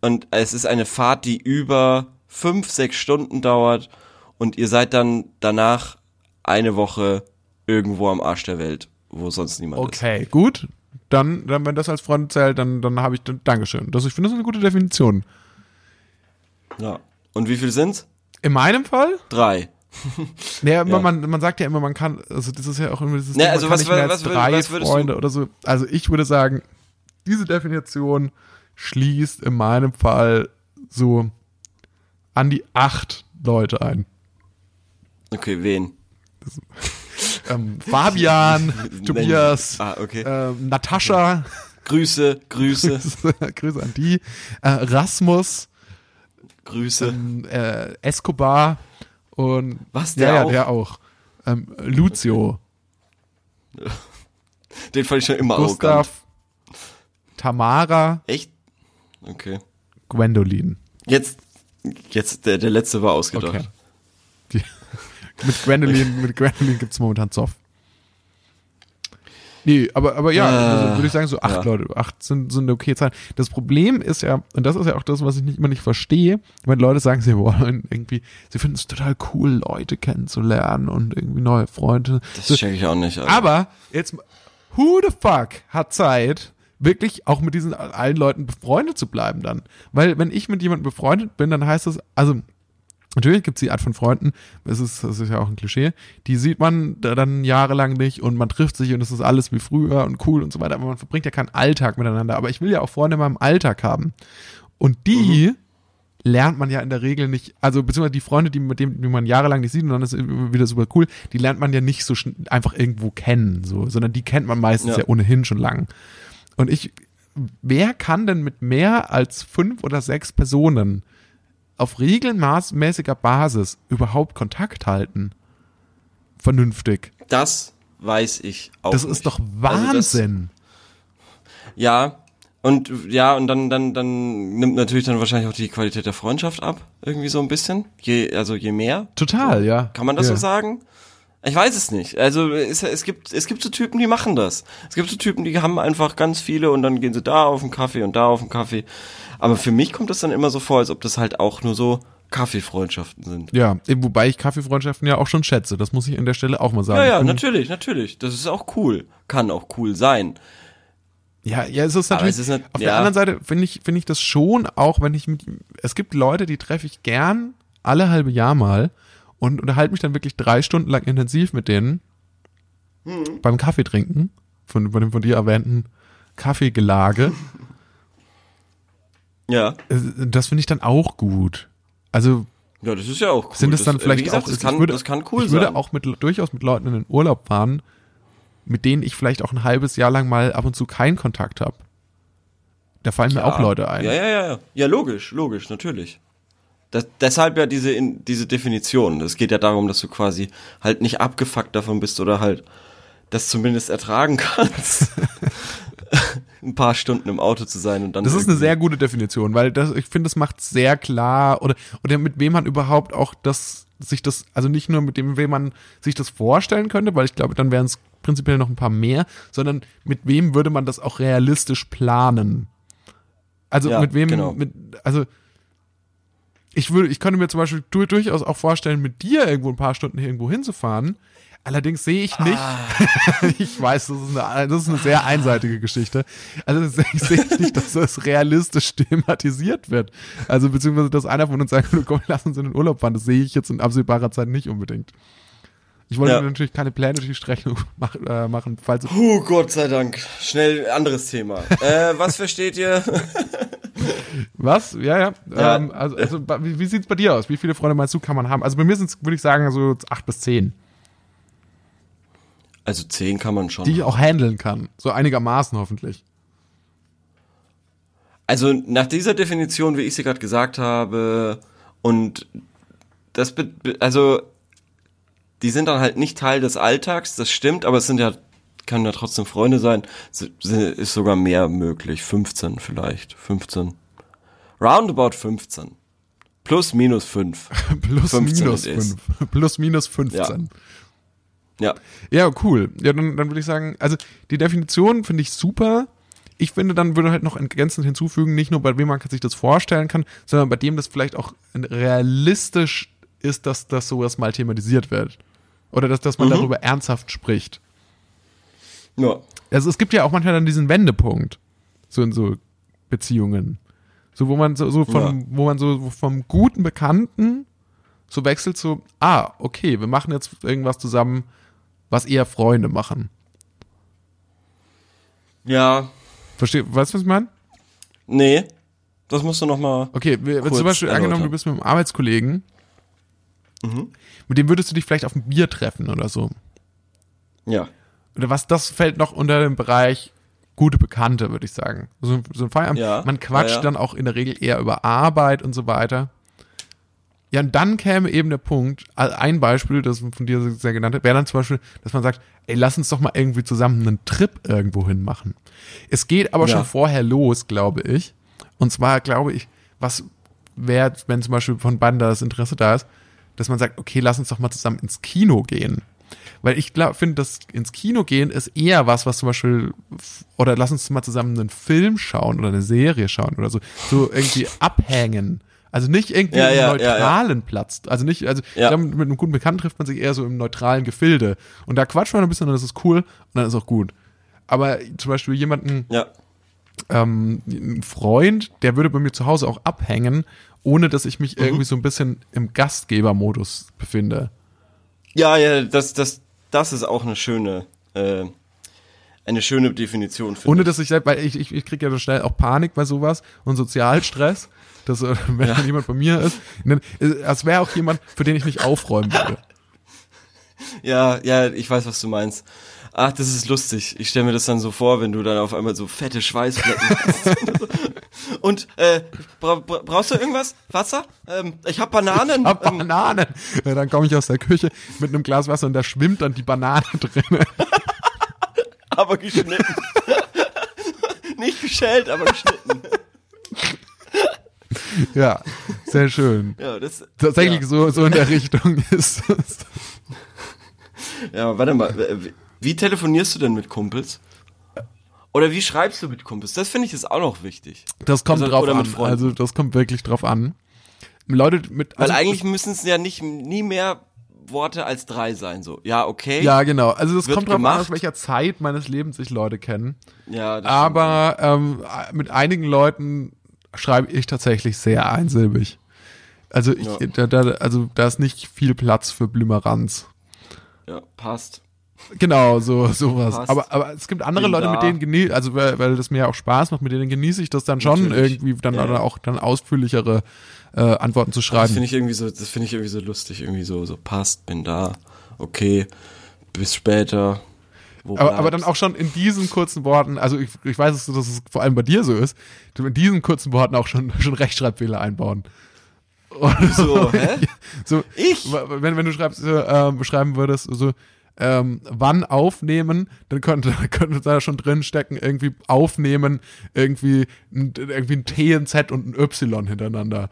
und es ist eine Fahrt, die über fünf, sechs Stunden dauert und ihr seid dann danach eine Woche irgendwo am Arsch der Welt, wo sonst niemand okay, ist. Okay, gut. Dann, dann, wenn das als Freund zählt, dann, dann habe ich, dann, Dankeschön. Das, ich finde, das ist eine gute Definition. Ja. Und wie viel sind's? In meinem Fall? Drei. naja, ja. man, man sagt ja immer, man kann, also das ist ja auch immer dieses naja, also was, was, was, drei was Freunde du? oder so. Also ich würde sagen, diese Definition schließt in meinem Fall so an die acht Leute ein. Okay, wen? Das, ähm, Fabian, Tobias, ah, okay. ähm, Natascha. Grüße, Grüße. Grüße, Grüße an die. Äh, Rasmus. Grüße. Ähm, äh, Escobar. Und Was, der ja, auch? Ja, der auch. Ähm, Lucio. Den fand ich schon immer Gustav. Arrogant. Tamara. Echt? Okay. Gwendolin. Jetzt, jetzt, der, der letzte war ausgedacht. Okay. Die, mit Gwendolin, mit Gwendolin gibt's momentan Zoff. Nee, aber, aber ja, äh, also würde ich sagen, so acht ja. Leute, acht sind, sind eine okay Zahlen. Das Problem ist ja, und das ist ja auch das, was ich nicht, immer nicht verstehe, wenn Leute sagen, sie wollen irgendwie, sie finden es total cool, Leute kennenzulernen und irgendwie neue Freunde. Das so, check ich auch nicht. Also. Aber jetzt, who the fuck hat Zeit, wirklich auch mit diesen allen Leuten befreundet zu bleiben dann? Weil wenn ich mit jemandem befreundet bin, dann heißt das, also Natürlich gibt es die Art von Freunden, das ist, das ist ja auch ein Klischee, die sieht man dann jahrelang nicht und man trifft sich und es ist alles wie früher und cool und so weiter, aber man verbringt ja keinen Alltag miteinander. Aber ich will ja auch Freunde in meinem Alltag haben. Und die mhm. lernt man ja in der Regel nicht, also beziehungsweise die Freunde, die mit denen man jahrelang nicht sieht und dann ist es wieder super cool, die lernt man ja nicht so einfach irgendwo kennen, so, sondern die kennt man meistens ja, ja ohnehin schon lang. Und ich, wer kann denn mit mehr als fünf oder sechs Personen auf regelmäßiger Basis überhaupt Kontakt halten? Vernünftig. Das weiß ich auch. Das ist doch Wahnsinn. Also das, ja, und ja, und dann, dann, dann nimmt natürlich dann wahrscheinlich auch die Qualität der Freundschaft ab, irgendwie so ein bisschen. Je, also je mehr. Total, ja. Kann man das ja. so sagen? Ich weiß es nicht. Also es, es gibt es gibt so Typen, die machen das. Es gibt so Typen, die haben einfach ganz viele und dann gehen sie da auf den Kaffee und da auf den Kaffee. Aber für mich kommt das dann immer so vor, als ob das halt auch nur so Kaffeefreundschaften sind. Ja, wobei ich Kaffeefreundschaften ja auch schon schätze. Das muss ich an der Stelle auch mal sagen. Ja, ja, natürlich, natürlich. Das ist auch cool. Kann auch cool sein. Ja, ja, es ist natürlich. Es ist nicht, auf ja. der anderen Seite finde ich, finde ich das schon auch, wenn ich mit, es gibt Leute, die treffe ich gern alle halbe Jahr mal und unterhalte mich dann wirklich drei Stunden lang intensiv mit denen hm. beim Kaffee trinken, von, von dem von dir erwähnten Kaffeegelage. Ja. Das finde ich dann auch gut. Also. Ja, das ist ja auch cool. Sind es dann das, vielleicht gesagt, auch, das kann, würde, das kann cool ich sein. würde auch mit, durchaus mit Leuten in den Urlaub fahren, mit denen ich vielleicht auch ein halbes Jahr lang mal ab und zu keinen Kontakt habe. Da fallen ja. mir auch Leute ein. Ja, ja, ja. Ja, logisch, logisch, natürlich. Das, deshalb ja diese, in, diese Definition. Es geht ja darum, dass du quasi halt nicht abgefuckt davon bist oder halt das zumindest ertragen kannst. ein paar Stunden im Auto zu sein und dann. Das ist eine sehr gute Definition, weil das, ich finde, das macht sehr klar oder, oder mit wem man überhaupt auch das, sich das, also nicht nur mit dem, wem man sich das vorstellen könnte, weil ich glaube, dann wären es prinzipiell noch ein paar mehr, sondern mit wem würde man das auch realistisch planen? Also ja, mit wem, genau. mit, also ich würde, ich könnte mir zum Beispiel durchaus auch vorstellen, mit dir irgendwo ein paar Stunden irgendwo hinzufahren, Allerdings sehe ich nicht, ah. ich weiß, das ist, eine, das ist eine sehr einseitige Geschichte. Also ich sehe nicht, dass das realistisch thematisiert wird. Also beziehungsweise, dass einer von uns sagt, komm, lass uns in den Urlaub fahren, das sehe ich jetzt in absehbarer Zeit nicht unbedingt. Ich wollte ja. natürlich keine Pläne durch die Strecke mach, äh, machen, falls. Puh, Gott sei Dank. Schnell anderes Thema. äh, was versteht ihr? was? Ja, ja. ja. Ähm, also, also wie, wie sieht es bei dir aus? Wie viele Freunde meinst du, kann man haben? Also bei mir sind es, würde ich sagen, so acht bis zehn. Also zehn kann man schon. Die ich auch handeln kann. So einigermaßen hoffentlich. Also nach dieser Definition, wie ich sie gerade gesagt habe, und das, also die sind dann halt nicht Teil des Alltags, das stimmt, aber es sind ja, können ja trotzdem Freunde sein, ist sogar mehr möglich, 15 vielleicht, 15. Roundabout 15. Plus minus 5. Plus minus 5. Plus minus 15. Ja. Ja. Ja, cool. Ja, dann, dann würde ich sagen, also die Definition finde ich super. Ich finde, dann würde halt noch ergänzend hinzufügen, nicht nur bei wem man sich das vorstellen kann, sondern bei dem das vielleicht auch realistisch ist, dass das sowas mal thematisiert wird. Oder dass, dass man mhm. darüber ernsthaft spricht. Ja. Also es gibt ja auch manchmal dann diesen Wendepunkt. So in so Beziehungen. So, wo man so, so von, ja. wo man so vom guten Bekannten so wechselt zu, ah, okay, wir machen jetzt irgendwas zusammen, was eher Freunde machen. Ja. Versteh, weißt du, was ich meine? Nee. Das musst du noch mal. Okay, wenn zum Beispiel erläutern. angenommen, du bist mit einem Arbeitskollegen, mhm. mit dem würdest du dich vielleicht auf ein Bier treffen oder so. Ja. Oder was, das fällt noch unter den Bereich gute Bekannte, würde ich sagen. So, so ein Feierabend. Ja. Man quatscht ja, dann auch in der Regel eher über Arbeit und so weiter. Ja, und dann käme eben der Punkt, ein Beispiel, das von dir sehr genannt hat, wäre dann zum Beispiel, dass man sagt, ey, lass uns doch mal irgendwie zusammen einen Trip irgendwo hin machen. Es geht aber ja. schon vorher los, glaube ich. Und zwar glaube ich, was wäre, wenn zum Beispiel von beiden das Interesse da ist, dass man sagt, okay, lass uns doch mal zusammen ins Kino gehen. Weil ich finde, dass ins Kino gehen ist eher was, was zum Beispiel, oder lass uns mal zusammen einen Film schauen oder eine Serie schauen oder so, so irgendwie abhängen also nicht irgendwie ja, im neutralen ja, Platz. Also nicht, also ja. mit einem guten Bekannten trifft man sich eher so im neutralen Gefilde. Und da quatscht man ein bisschen und das ist cool und dann ist auch gut. Aber zum Beispiel jemanden, ja. ähm, ein Freund, der würde bei mir zu Hause auch abhängen, ohne dass ich mich mhm. irgendwie so ein bisschen im Gastgebermodus befinde. Ja, ja, das, das, das ist auch eine schöne, äh, eine schöne Definition. Ohne dass ich, weil ich, ich, ich kriege ja so schnell auch Panik bei sowas und Sozialstress dass äh, wenn ja. jemand bei mir ist, als wäre auch jemand, für den ich nicht aufräumen würde. Ja, ja, ich weiß, was du meinst. Ach, das ist lustig. Ich stelle mir das dann so vor, wenn du dann auf einmal so fette Schweißflecken hast. Und äh, bra bra brauchst du irgendwas? Wasser? Ähm, ich hab Bananen. Ich hab ähm, Bananen. Ja, dann komme ich aus der Küche mit einem Glas Wasser und da schwimmt dann die Banane drin. aber geschnitten. Nicht geschält, aber geschnitten ja, sehr schön. Ja, das, Tatsächlich ja. so, so in der Richtung ist es. Ja, warte mal. Wie telefonierst du denn mit Kumpels? Oder wie schreibst du mit Kumpels? Das finde ich ist auch noch wichtig. Das kommt also, drauf an. Also das kommt wirklich drauf an. Leute mit. Also, Weil eigentlich müssen es ja nicht nie mehr Worte als drei sein. So, ja, okay. Ja, genau. Also das kommt drauf gemacht. an, aus welcher Zeit meines Lebens sich Leute kennen. Ja. Das Aber ähm, mit einigen Leuten schreibe ich tatsächlich sehr einsilbig. Also ich, ja. da, da, also da ist nicht viel Platz für Blümeranz. Ja, passt. Genau, so sowas. Aber, aber es gibt andere Bin Leute, da. mit denen genieße, also weil, weil das mir ja auch Spaß macht, mit denen genieße ich das dann schon Natürlich. irgendwie dann ja. auch dann ausführlichere äh, Antworten zu schreiben. Das finde ich irgendwie so, das finde ich irgendwie so lustig, irgendwie so, so passt, bin da, okay, bis später. Aber, aber, dann auch schon in diesen kurzen Worten, also ich, ich weiß, dass es vor allem bei dir so ist, du in diesen kurzen Worten auch schon, schon Rechtschreibfehler einbauen. so, hä? so, ich? Wenn, wenn du schreibst, äh, beschreiben würdest, so, ähm, wann aufnehmen, dann könnte, könnte da schon drin stecken, irgendwie aufnehmen, irgendwie, irgendwie ein T, ein Z und ein Y hintereinander.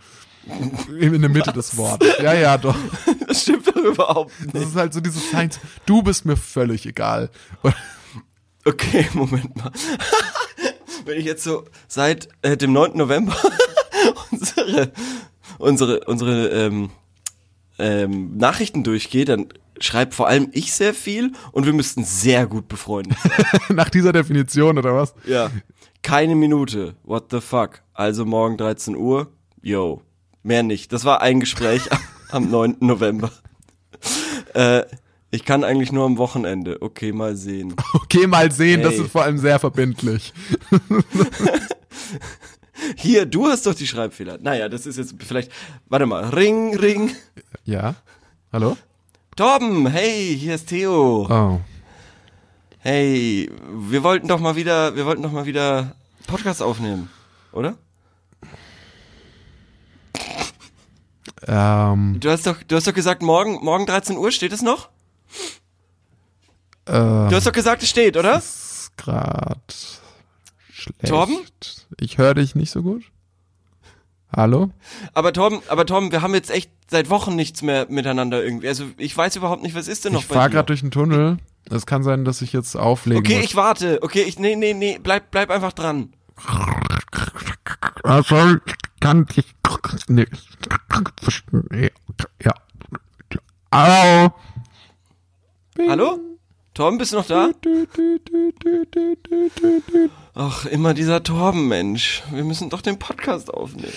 In der Mitte des Wortes. Ja, ja, doch. Das stimmt doch überhaupt nicht. Das ist halt so dieses Science, du bist mir völlig egal. Okay, Moment mal. Wenn ich jetzt so seit äh, dem 9. November unsere, unsere, unsere ähm, ähm, Nachrichten durchgehe, dann schreibt vor allem ich sehr viel und wir müssten sehr gut befreundet sein. Nach dieser Definition oder was? Ja. Keine Minute. What the fuck? Also morgen 13 Uhr. Yo. Mehr nicht. Das war ein Gespräch am, am 9. November. Äh, ich kann eigentlich nur am Wochenende. Okay, mal sehen. Okay, mal sehen. Hey. Das ist vor allem sehr verbindlich. Hier, du hast doch die Schreibfehler. Naja, das ist jetzt vielleicht. Warte mal. Ring, ring. Ja. Hallo? Torben, hey, hier ist Theo. Oh. Hey, wir wollten doch mal wieder, wir wollten doch mal wieder Podcast aufnehmen, oder? Ähm, du hast doch, du hast doch gesagt, morgen, morgen 13 Uhr steht es noch? Äh, du hast doch gesagt, es steht, oder? Das ist grad schlecht. Torben? Ich höre dich nicht so gut. Hallo? Aber Tom, aber Tom, wir haben jetzt echt seit Wochen nichts mehr miteinander irgendwie. Also ich weiß überhaupt nicht, was ist denn noch ich bei? Ich fahre gerade durch den Tunnel. Es kann sein, dass ich jetzt auflege. Okay, muss. ich warte. Okay, ich nee, nee, nee, bleib bleib einfach dran. Also, kann ich nee. Ja. Hallo. Hallo? Torben, bist du noch da? Ach, immer dieser Torben, Mensch. Wir müssen doch den Podcast aufnehmen.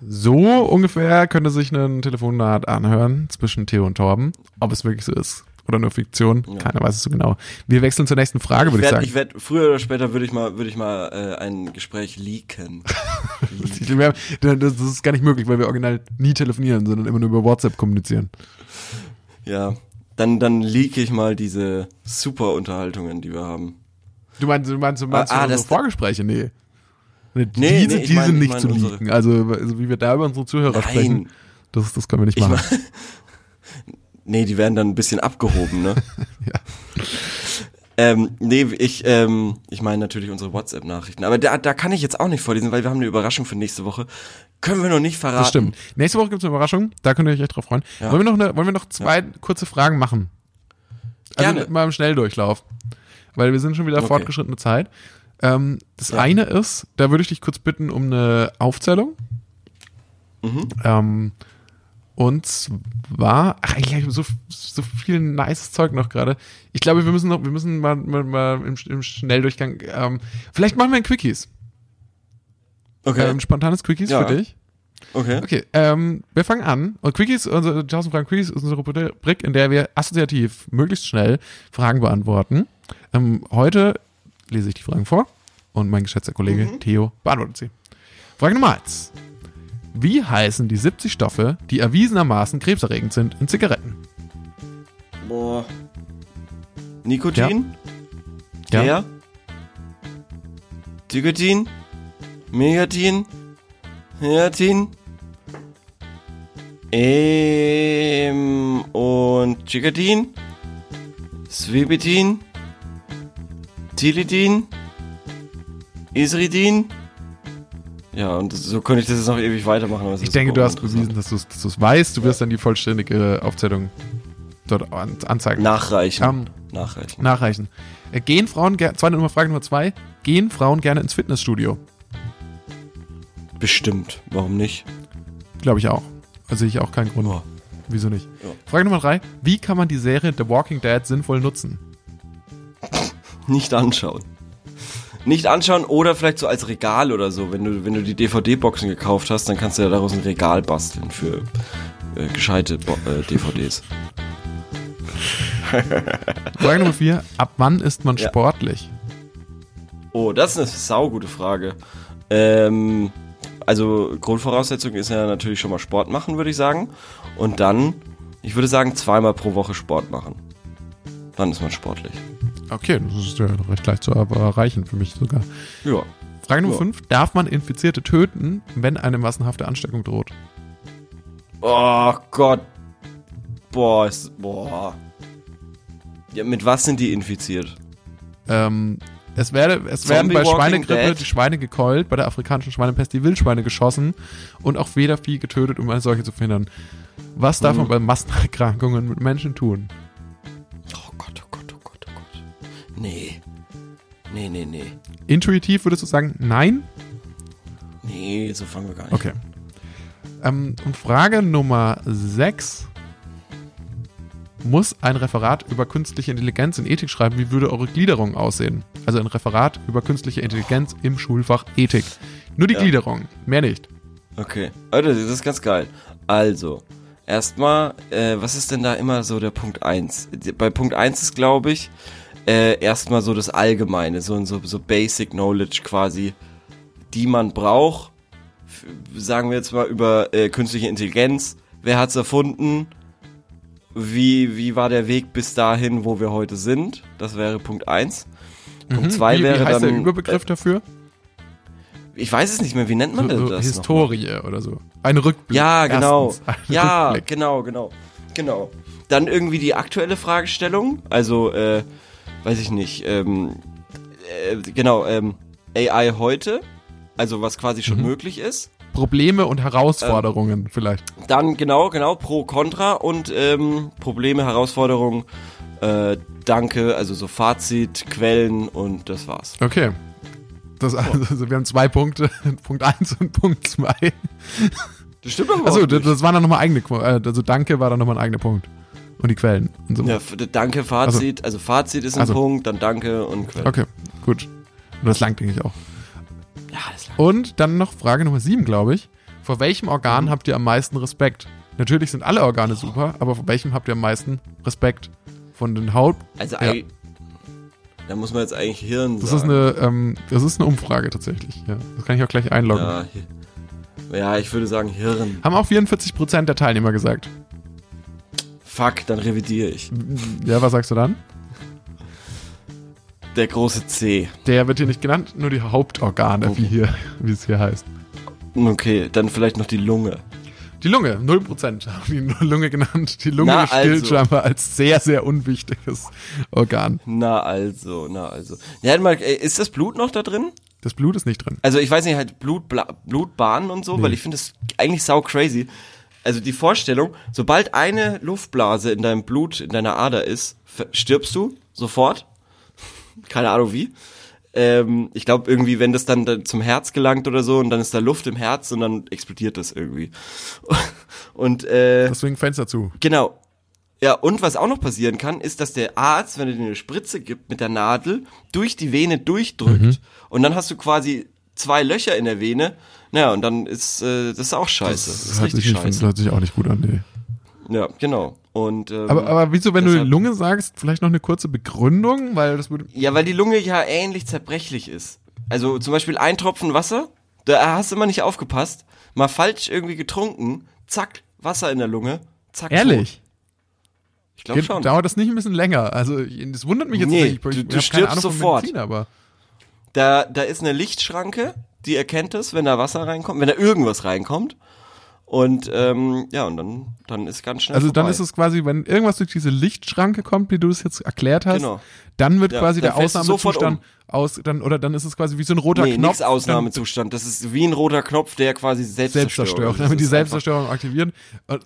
So ungefähr könnte sich ein Telefonat anhören zwischen Theo und Torben. Ob es wirklich so ist oder nur Fiktion, ja. keiner weiß es so genau. Wir wechseln zur nächsten Frage, würde ich sagen. Ich werde früher oder später würde ich mal würde ich mal äh, ein Gespräch leaken. leaken. das ist gar nicht möglich, weil wir original nie telefonieren, sondern immer nur über WhatsApp kommunizieren. Ja, dann dann leake ich mal diese super Unterhaltungen, die wir haben. Du meinst, du meinst, du meinst ah, unsere Vorgespräche? Nee. Nee, nee, diese, nee, diese mein, nicht zu leaken. Also, also, wie wir da über unsere Zuhörer Nein. sprechen, das, das können wir nicht machen. Ich mein, nee, die werden dann ein bisschen abgehoben, ne? ja. Ähm, nee, ich, ähm, ich meine natürlich unsere WhatsApp-Nachrichten. Aber da, da kann ich jetzt auch nicht vorlesen, weil wir haben eine Überraschung für nächste Woche. Können wir noch nicht verraten. Das stimmt. Nächste Woche gibt es eine Überraschung, da könnt ihr euch echt drauf freuen. Ja. Wollen, wir noch eine, wollen wir noch zwei ja. kurze Fragen machen? Also Gerne. mal im Schnelldurchlauf weil wir sind schon wieder okay. fortgeschrittene Zeit. Ähm, das ja. eine ist, da würde ich dich kurz bitten um eine Aufzählung. Mhm. Ähm, und zwar, ach, ich habe so, so viel nice Zeug noch gerade. Ich glaube, wir müssen noch, wir müssen mal, mal, mal im, im, Schnelldurchgang, ähm, vielleicht machen wir ein Quickies. Okay. Ähm, spontanes Quickies ja. für dich. Okay. Okay, ähm, wir fangen an. Und Quickies, unsere Jason Fragen Quickies ist unsere Rubrik, in der wir assoziativ möglichst schnell Fragen beantworten. Ähm, heute lese ich die Fragen vor und mein geschätzter Kollege mhm. Theo beantwortet sie. Frage Nummer 1. Wie heißen die 70 Stoffe, die erwiesenermaßen krebserregend sind in Zigaretten? Boah. Nikotin? Ja. ja. Tikotin? Megatin? Hiatin? Ähm, und Chicatin? Swibitin? Tilidin, Isridin. Ja, und so könnte ich das jetzt noch ewig weitermachen. ich denke, du hast bewiesen, dass du es weißt. Du wirst dann die vollständige Aufzählung dort anzeigen. Nachreichen. Um, nachreichen. Nachreichen. Äh, gehen Frauen, zweite Nummer, Frage Nummer zwei. Gehen Frauen gerne ins Fitnessstudio? Bestimmt. Warum nicht? Glaube ich auch. Also sehe ich auch keinen Grund. Oh. Wieso nicht? Ja. Frage Nummer drei. Wie kann man die Serie The Walking Dead sinnvoll nutzen? Nicht anschauen. Nicht anschauen oder vielleicht so als Regal oder so. Wenn du, wenn du die DVD-Boxen gekauft hast, dann kannst du ja daraus ein Regal basteln für äh, gescheite Bo äh, DVDs. Frage Nummer vier. Ab wann ist man ja. sportlich? Oh, das ist eine saugute Frage. Ähm, also Grundvoraussetzung ist ja natürlich schon mal Sport machen, würde ich sagen. Und dann, ich würde sagen, zweimal pro Woche Sport machen. Dann ist man sportlich. Okay, das ist ja recht leicht zu erreichen für mich sogar. Ja. Frage Nummer 5. Ja. Darf man Infizierte töten, wenn eine massenhafte Ansteckung droht? Oh Gott. Boah, ist, boah. Ja, mit was sind die infiziert? Ähm, es, werde, es werden bei Schweinegrippe die Schweine gekeult, bei der afrikanischen Schweinepest die Wildschweine geschossen und auch Federvieh getötet, um eine solche zu verhindern. Was darf hm. man bei Massenerkrankungen mit Menschen tun? Nee. Nee, nee, nee. Intuitiv würdest du sagen, nein? Nee, so fangen wir gar nicht Okay. Ähm, und Frage Nummer 6 muss ein Referat über künstliche Intelligenz in Ethik schreiben. Wie würde eure Gliederung aussehen? Also ein Referat über künstliche Intelligenz im Schulfach Ethik. Nur die ja. Gliederung, mehr nicht. Okay, Alter, das ist ganz geil. Also, erstmal, äh, was ist denn da immer so der Punkt 1? Bei Punkt 1 ist, glaube ich, äh, erstmal so das Allgemeine, so, so, so Basic Knowledge quasi, die man braucht. Sagen wir jetzt mal über äh, künstliche Intelligenz. Wer hat's erfunden? wie, wie war der Weg bis dahin, wo wir heute sind? Das wäre Punkt 1. Mhm. Punkt 2 wäre wie heißt dann. der Überbegriff äh, dafür? Ich weiß es nicht mehr, wie nennt man so, das? Historie oder so. Ein Rückblick. Ja, genau. ja, Rückblick. genau, genau. Genau. Dann irgendwie die aktuelle Fragestellung. Also, äh, weiß ich nicht, ähm, äh, genau, ähm, AI heute. Also, was quasi schon mhm. möglich ist. Probleme und Herausforderungen ähm, vielleicht. Dann genau, genau, Pro, Contra und ähm, Probleme, Herausforderungen, äh, Danke, also so Fazit, Quellen und das war's. Okay. Das, also wir haben zwei Punkte, Punkt 1 und Punkt 2. Das stimmt aber Also das, das waren dann nochmal eigene, äh, also Danke war dann nochmal ein eigener Punkt. Und die Quellen und so. Ja, Danke, Fazit, also, also Fazit ist ein also. Punkt, dann Danke und Quellen. Okay, gut. Und das langt, denke ich, auch. Ja, das langt. Und dann noch Frage Nummer 7, glaube ich. Vor welchem Organ mhm. habt ihr am meisten Respekt? Natürlich sind alle Organe super, aber vor welchem habt ihr am meisten Respekt? Von den Haut. Also ja. da muss man jetzt eigentlich Hirn das sagen. Ist eine, ähm, das ist eine Umfrage tatsächlich. Ja. Das kann ich auch gleich einloggen. Ja, ja ich würde sagen Hirn. Haben auch 44% der Teilnehmer gesagt. Fuck, dann revidiere ich. Ja, was sagst du dann? Der große C. Der wird hier nicht genannt, nur die Hauptorgane, okay. wie, hier, wie es hier heißt. Okay, dann vielleicht noch die Lunge. Die Lunge, 0% haben die Lunge genannt. Die Lunge na gilt also. scheinbar als sehr, sehr unwichtiges Organ. Na also, na also. Ja, mal, ist das Blut noch da drin? Das Blut ist nicht drin. Also ich weiß nicht, halt Blut, Blutbahnen und so, nee. weil ich finde das eigentlich sau crazy. Also die Vorstellung, sobald eine Luftblase in deinem Blut, in deiner Ader ist, stirbst du sofort keine Ahnung wie. Ähm, ich glaube irgendwie, wenn das dann zum Herz gelangt oder so und dann ist da Luft im Herz und dann explodiert das irgendwie. und äh, deswegen Fenster zu. Genau. Ja, und was auch noch passieren kann, ist, dass der Arzt, wenn er dir eine Spritze gibt mit der Nadel, durch die Vene durchdrückt mhm. und dann hast du quasi zwei Löcher in der Vene. Naja, und dann ist äh, das ist auch scheiße. Das, das ist richtig scheiße. Das hört sich auch nicht gut an, nee. Ja, genau. Und, ähm, aber, aber wieso, wenn deshalb, du Lunge sagst, vielleicht noch eine kurze Begründung? Weil das würde. Ja, weil die Lunge ja ähnlich zerbrechlich ist. Also zum Beispiel ein Tropfen Wasser, da hast du immer nicht aufgepasst, mal falsch irgendwie getrunken, zack, Wasser in der Lunge, zack. Ehrlich? Tot. Ich glaube schon. Dauert das nicht ein bisschen länger? Also, das wundert mich jetzt nee, nicht. Ich, du, du stirbst sofort. Medizin, aber. Da, da ist eine Lichtschranke, die erkennt es, wenn da Wasser reinkommt, wenn da irgendwas reinkommt. Und ähm, ja, und dann, dann ist ganz schnell. Also vorbei. dann ist es quasi, wenn irgendwas durch diese Lichtschranke kommt, wie du es jetzt erklärt hast, genau. dann wird ja, quasi dann der Ausnahmezustand um. aus, dann, oder dann ist es quasi wie so ein roter nee, Knopf. Nix Ausnahmezustand. Das ist wie ein roter Knopf, der quasi Selbstzerstörung. Selbstzerstörung, damit die Selbstzerstörung aktivieren.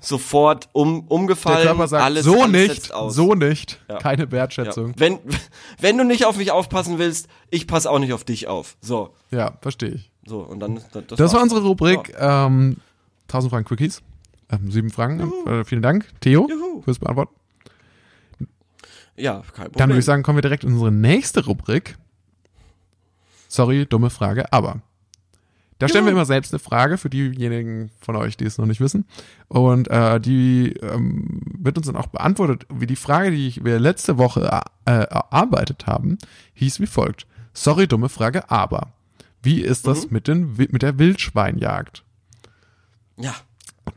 Sofort um, umgefallen. Der Körper sagt, alles, so nicht, so nicht. Ja. Keine Wertschätzung. Ja. Wenn, wenn du nicht auf mich aufpassen willst, ich passe auch nicht auf dich auf. So. Ja, verstehe ich. So, und dann, das, das war unsere Rubrik, ähm, 1000 Fragen Quickies. Ähm, sieben Fragen. Äh, vielen Dank, Theo, Juhu. fürs Beantworten. Ja, kein Problem. Dann würde ich sagen, kommen wir direkt in unsere nächste Rubrik. Sorry, dumme Frage, aber. Da stellen wir immer selbst eine Frage für diejenigen von euch, die es noch nicht wissen. Und äh, die ähm, wird uns dann auch beantwortet, wie die Frage, die wir letzte Woche äh, erarbeitet haben, hieß wie folgt. Sorry, dumme Frage, aber. Wie ist das mhm. mit, den, mit der Wildschweinjagd? Ja.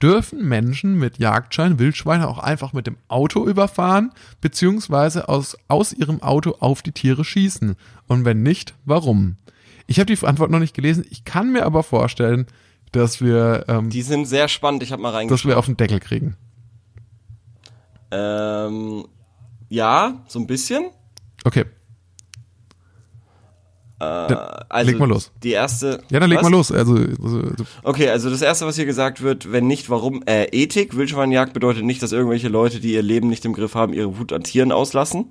Dürfen Menschen mit Jagdschein Wildschweine auch einfach mit dem Auto überfahren, beziehungsweise aus, aus ihrem Auto auf die Tiere schießen? Und wenn nicht, warum? Ich habe die Antwort noch nicht gelesen. Ich kann mir aber vorstellen, dass wir. Ähm, die sind sehr spannend. Ich habe mal reingeschaut. Dass wir auf den Deckel kriegen. Ähm, ja, so ein bisschen. Okay. Äh, also leg mal los. Die erste. Ja, dann leg was? mal los. Also, also, also, Okay, also das erste, was hier gesagt wird, wenn nicht, warum, äh, Ethik, Wildschweinjagd bedeutet nicht, dass irgendwelche Leute, die ihr Leben nicht im Griff haben, ihre Wut an Tieren auslassen.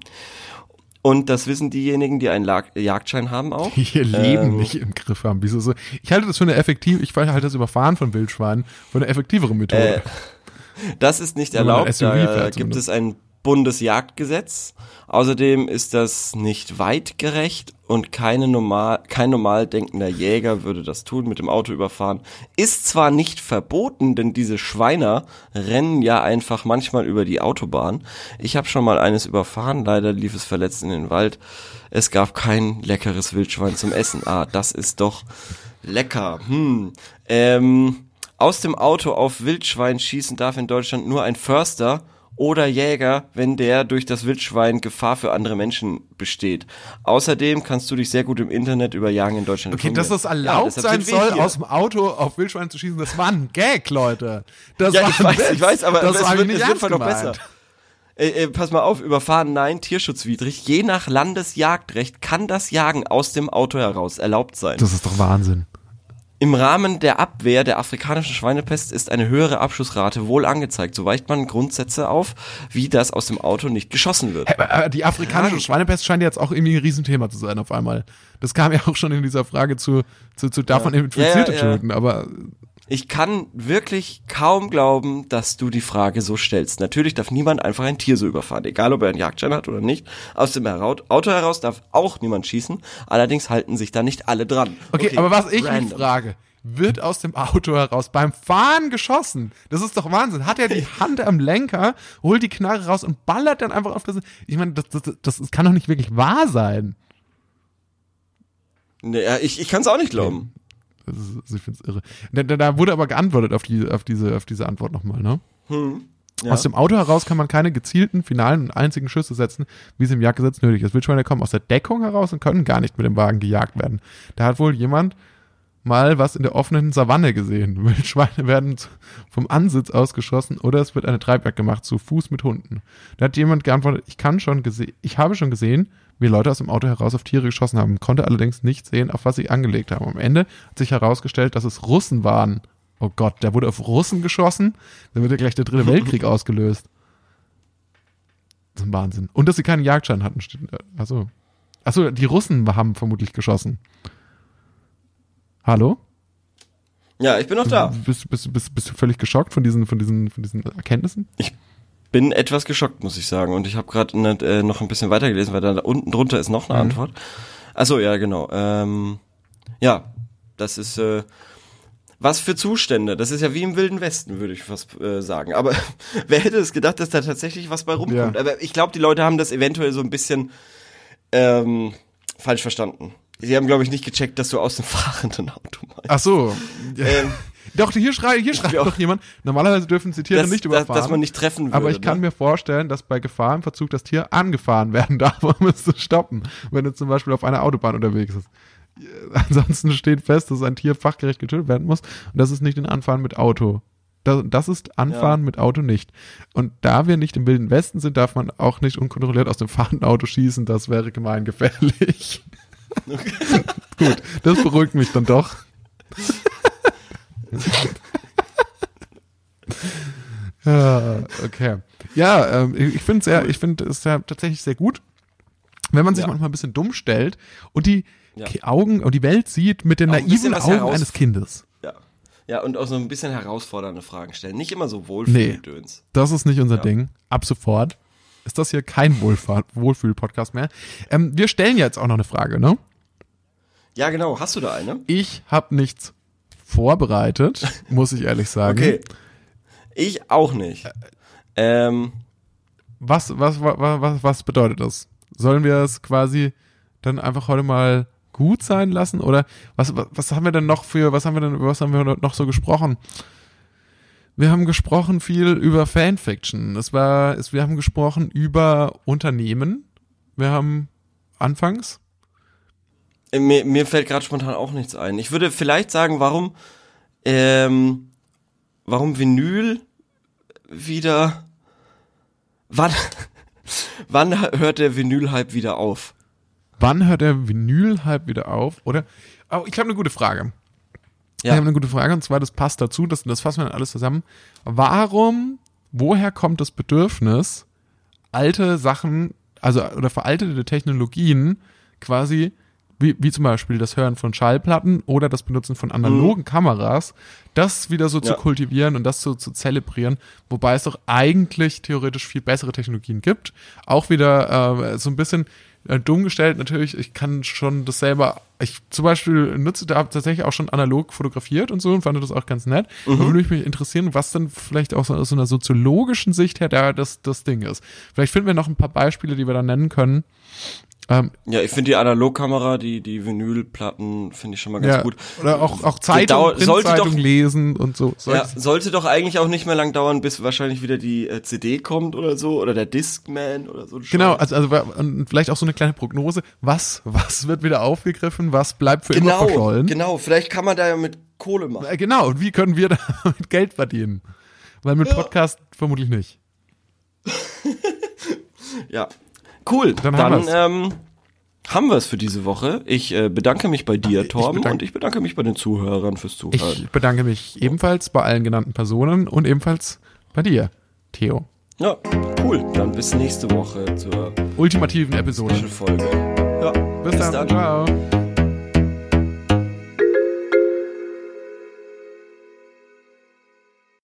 Und das wissen diejenigen, die einen Lag Jagdschein haben auch. Die ihr Leben ähm, nicht im Griff haben. Wieso so? Ich halte das für eine effektive, ich halte das Überfahren von Wildschweinen für eine effektivere Methode. Äh, das ist nicht erlaubt. Da gibt es ein Bundesjagdgesetz. Außerdem ist das nicht weitgerecht und keine normal, kein normal denkender Jäger würde das tun, mit dem Auto überfahren. Ist zwar nicht verboten, denn diese Schweiner rennen ja einfach manchmal über die Autobahn. Ich habe schon mal eines überfahren, leider lief es verletzt in den Wald. Es gab kein leckeres Wildschwein zum Essen. Ah, das ist doch lecker. Hm. Ähm, aus dem Auto auf Wildschwein schießen darf in Deutschland nur ein Förster oder Jäger, wenn der durch das Wildschwein Gefahr für andere Menschen besteht. Außerdem kannst du dich sehr gut im Internet über Jagen in Deutschland Okay, dass das erlaubt ja, sein soll, aus dem Auto auf Wildschwein zu schießen, das war ein Gag, Leute. Das ja, war ich weiß, ich weiß, aber das es wird, nicht es wird noch besser. Äh, äh, pass mal auf, überfahren, nein, tierschutzwidrig. Je nach Landesjagdrecht kann das Jagen aus dem Auto heraus erlaubt sein. Das ist doch Wahnsinn. Im Rahmen der Abwehr der afrikanischen Schweinepest ist eine höhere Abschussrate wohl angezeigt. So weicht man Grundsätze auf, wie das aus dem Auto nicht geschossen wird. Die afrikanische Schweinepest scheint jetzt auch irgendwie ein Riesenthema zu sein auf einmal. Das kam ja auch schon in dieser Frage zu, zu, zu davon ja. Infizierte ja, ja, töten, aber ich kann wirklich kaum glauben, dass du die Frage so stellst. Natürlich darf niemand einfach ein Tier so überfahren, egal ob er einen Jagdschein hat oder nicht. Aus dem Auto heraus darf auch niemand schießen. Allerdings halten sich da nicht alle dran. Okay, okay aber was ich random. mich frage, wird aus dem Auto heraus beim Fahren geschossen. Das ist doch Wahnsinn. Hat er die Hand am Lenker, holt die Knarre raus und ballert dann einfach auf das. Ich meine, das, das, das, das kann doch nicht wirklich wahr sein. Naja, ich, ich kann es auch nicht glauben. Ist, also ich finde es irre. Da, da, wurde aber geantwortet auf, die, auf, diese, auf diese Antwort nochmal, ne? Hm. Ja. Aus dem Auto heraus kann man keine gezielten, finalen und einzigen Schüsse setzen, wie es im Jagdgesetz nötig ist. Wildschweine kommen aus der Deckung heraus und können gar nicht mit dem Wagen gejagt werden. Da hat wohl jemand mal was in der offenen Savanne gesehen. Wildschweine werden vom Ansitz ausgeschossen oder es wird eine Treibjagd gemacht, zu Fuß mit Hunden. Da hat jemand geantwortet, ich kann schon gesehen, ich habe schon gesehen, wie Leute aus dem Auto heraus auf Tiere geschossen haben, konnte allerdings nicht sehen, auf was sie angelegt haben. Am Ende hat sich herausgestellt, dass es Russen waren. Oh Gott, der wurde auf Russen geschossen, dann wird ja gleich der dritte Weltkrieg ausgelöst. Das ist ein Wahnsinn. Und dass sie keinen Jagdschein hatten. Achso. Achso, die Russen haben vermutlich geschossen. Hallo? Ja, ich bin noch da. Bist, bist, bist, bist du völlig geschockt von diesen, von diesen, von diesen Erkenntnissen? Ich bin etwas geschockt, muss ich sagen. Und ich habe gerade äh, noch ein bisschen weitergelesen, weil da unten drunter ist noch eine mhm. Antwort. Achso, ja, genau. Ähm, ja, das ist äh, was für Zustände. Das ist ja wie im Wilden Westen, würde ich fast äh, sagen. Aber wer hätte es gedacht, dass da tatsächlich was bei rumkommt? Ja. Aber ich glaube, die Leute haben das eventuell so ein bisschen ähm, falsch verstanden. Sie haben, glaube ich, nicht gecheckt, dass du aus dem fahrenden Auto meinst. Ach so. Ähm, doch, hier, schrei, hier schreibt doch jemand, normalerweise dürfen sie Tiere das, nicht überfahren. Dass man nicht treffen würde. Aber ich kann ne? mir vorstellen, dass bei Gefahr im Verzug das Tier angefahren werden darf, um es zu stoppen, wenn es zum Beispiel auf einer Autobahn unterwegs ist. Ansonsten steht fest, dass ein Tier fachgerecht getötet werden muss und das ist nicht ein Anfahren mit Auto. Das, das ist Anfahren ja. mit Auto nicht. Und da wir nicht im Wilden Westen sind, darf man auch nicht unkontrolliert aus dem fahrenden Auto schießen. Das wäre gemeingefährlich. Okay. Gut, das beruhigt mich dann doch. ja, okay. Ja, ähm, ich finde es sehr, ich finde es ja tatsächlich sehr gut, wenn man sich ja. manchmal ein bisschen dumm stellt und die ja. Augen und die Welt sieht mit den auch naiven Augen eines Kindes. Ja. Ja, und auch so ein bisschen herausfordernde Fragen stellen. Nicht immer so Wohlfühldöns. Nee, das ist nicht unser ja. Ding. Ab sofort ist das hier kein Wohlfühl-Podcast mehr. Ähm, wir stellen jetzt auch noch eine Frage, ne? Ja, genau. Hast du da eine? Ich habe nichts vorbereitet, muss ich ehrlich sagen. Okay. Ich auch nicht. Ähm. Was, was, was, was, was bedeutet das? Sollen wir es quasi dann einfach heute mal gut sein lassen? Oder was, was, was haben wir denn noch für, was haben wir denn, was haben wir noch so gesprochen? Wir haben gesprochen viel über Fanfiction. Es war, es, wir haben gesprochen über Unternehmen. Wir haben anfangs. Äh, mir, mir fällt gerade spontan auch nichts ein. Ich würde vielleicht sagen, warum, ähm, warum Vinyl wieder, wann, wann hört der Vinyl-Hype wieder auf? Wann hört der Vinyl-Hype wieder auf? Oder, oh, ich habe eine gute Frage. Ja. Ich habe eine gute Frage und zwar, das passt dazu, das, das fassen wir dann alles zusammen. Warum, woher kommt das Bedürfnis, alte Sachen, also oder veraltete Technologien quasi, wie, wie zum Beispiel das Hören von Schallplatten oder das Benutzen von analogen mhm. Kameras, das wieder so ja. zu kultivieren und das so zu zelebrieren, wobei es doch eigentlich theoretisch viel bessere Technologien gibt. Auch wieder äh, so ein bisschen äh, dumm gestellt, natürlich, ich kann schon das selber, ich zum Beispiel nutze da tatsächlich auch schon analog fotografiert und so und fand das auch ganz nett. Mhm. Da würde mich interessieren, was dann vielleicht auch so aus so einer soziologischen Sicht her da das, das Ding ist. Vielleicht finden wir noch ein paar Beispiele, die wir da nennen können, ähm, ja, ich finde die Analogkamera, die, die Vinylplatten finde ich schon mal ganz ja, gut. Oder auch, auch Zeitung, sollte doch, lesen und so. Ja, sollte doch eigentlich auch nicht mehr lang dauern, bis wahrscheinlich wieder die äh, CD kommt oder so, oder der Discman oder so. Genau, also, also vielleicht auch so eine kleine Prognose. Was, was wird wieder aufgegriffen? Was bleibt für genau, immer verschollen? Genau, vielleicht kann man da ja mit Kohle machen. Äh, genau, und wie können wir damit Geld verdienen? Weil mit ja. Podcast vermutlich nicht. ja, Cool, dann, dann ähm, haben wir es für diese Woche. Ich äh, bedanke mich bei dir, Torben, ich und ich bedanke mich bei den Zuhörern fürs Zuhören. Ich bedanke mich ebenfalls bei allen genannten Personen und ebenfalls bei dir, Theo. Ja, cool. Dann bis nächste Woche zur ultimativen Episode. Folge. Ja, bis, bis dann. dann. Ciao.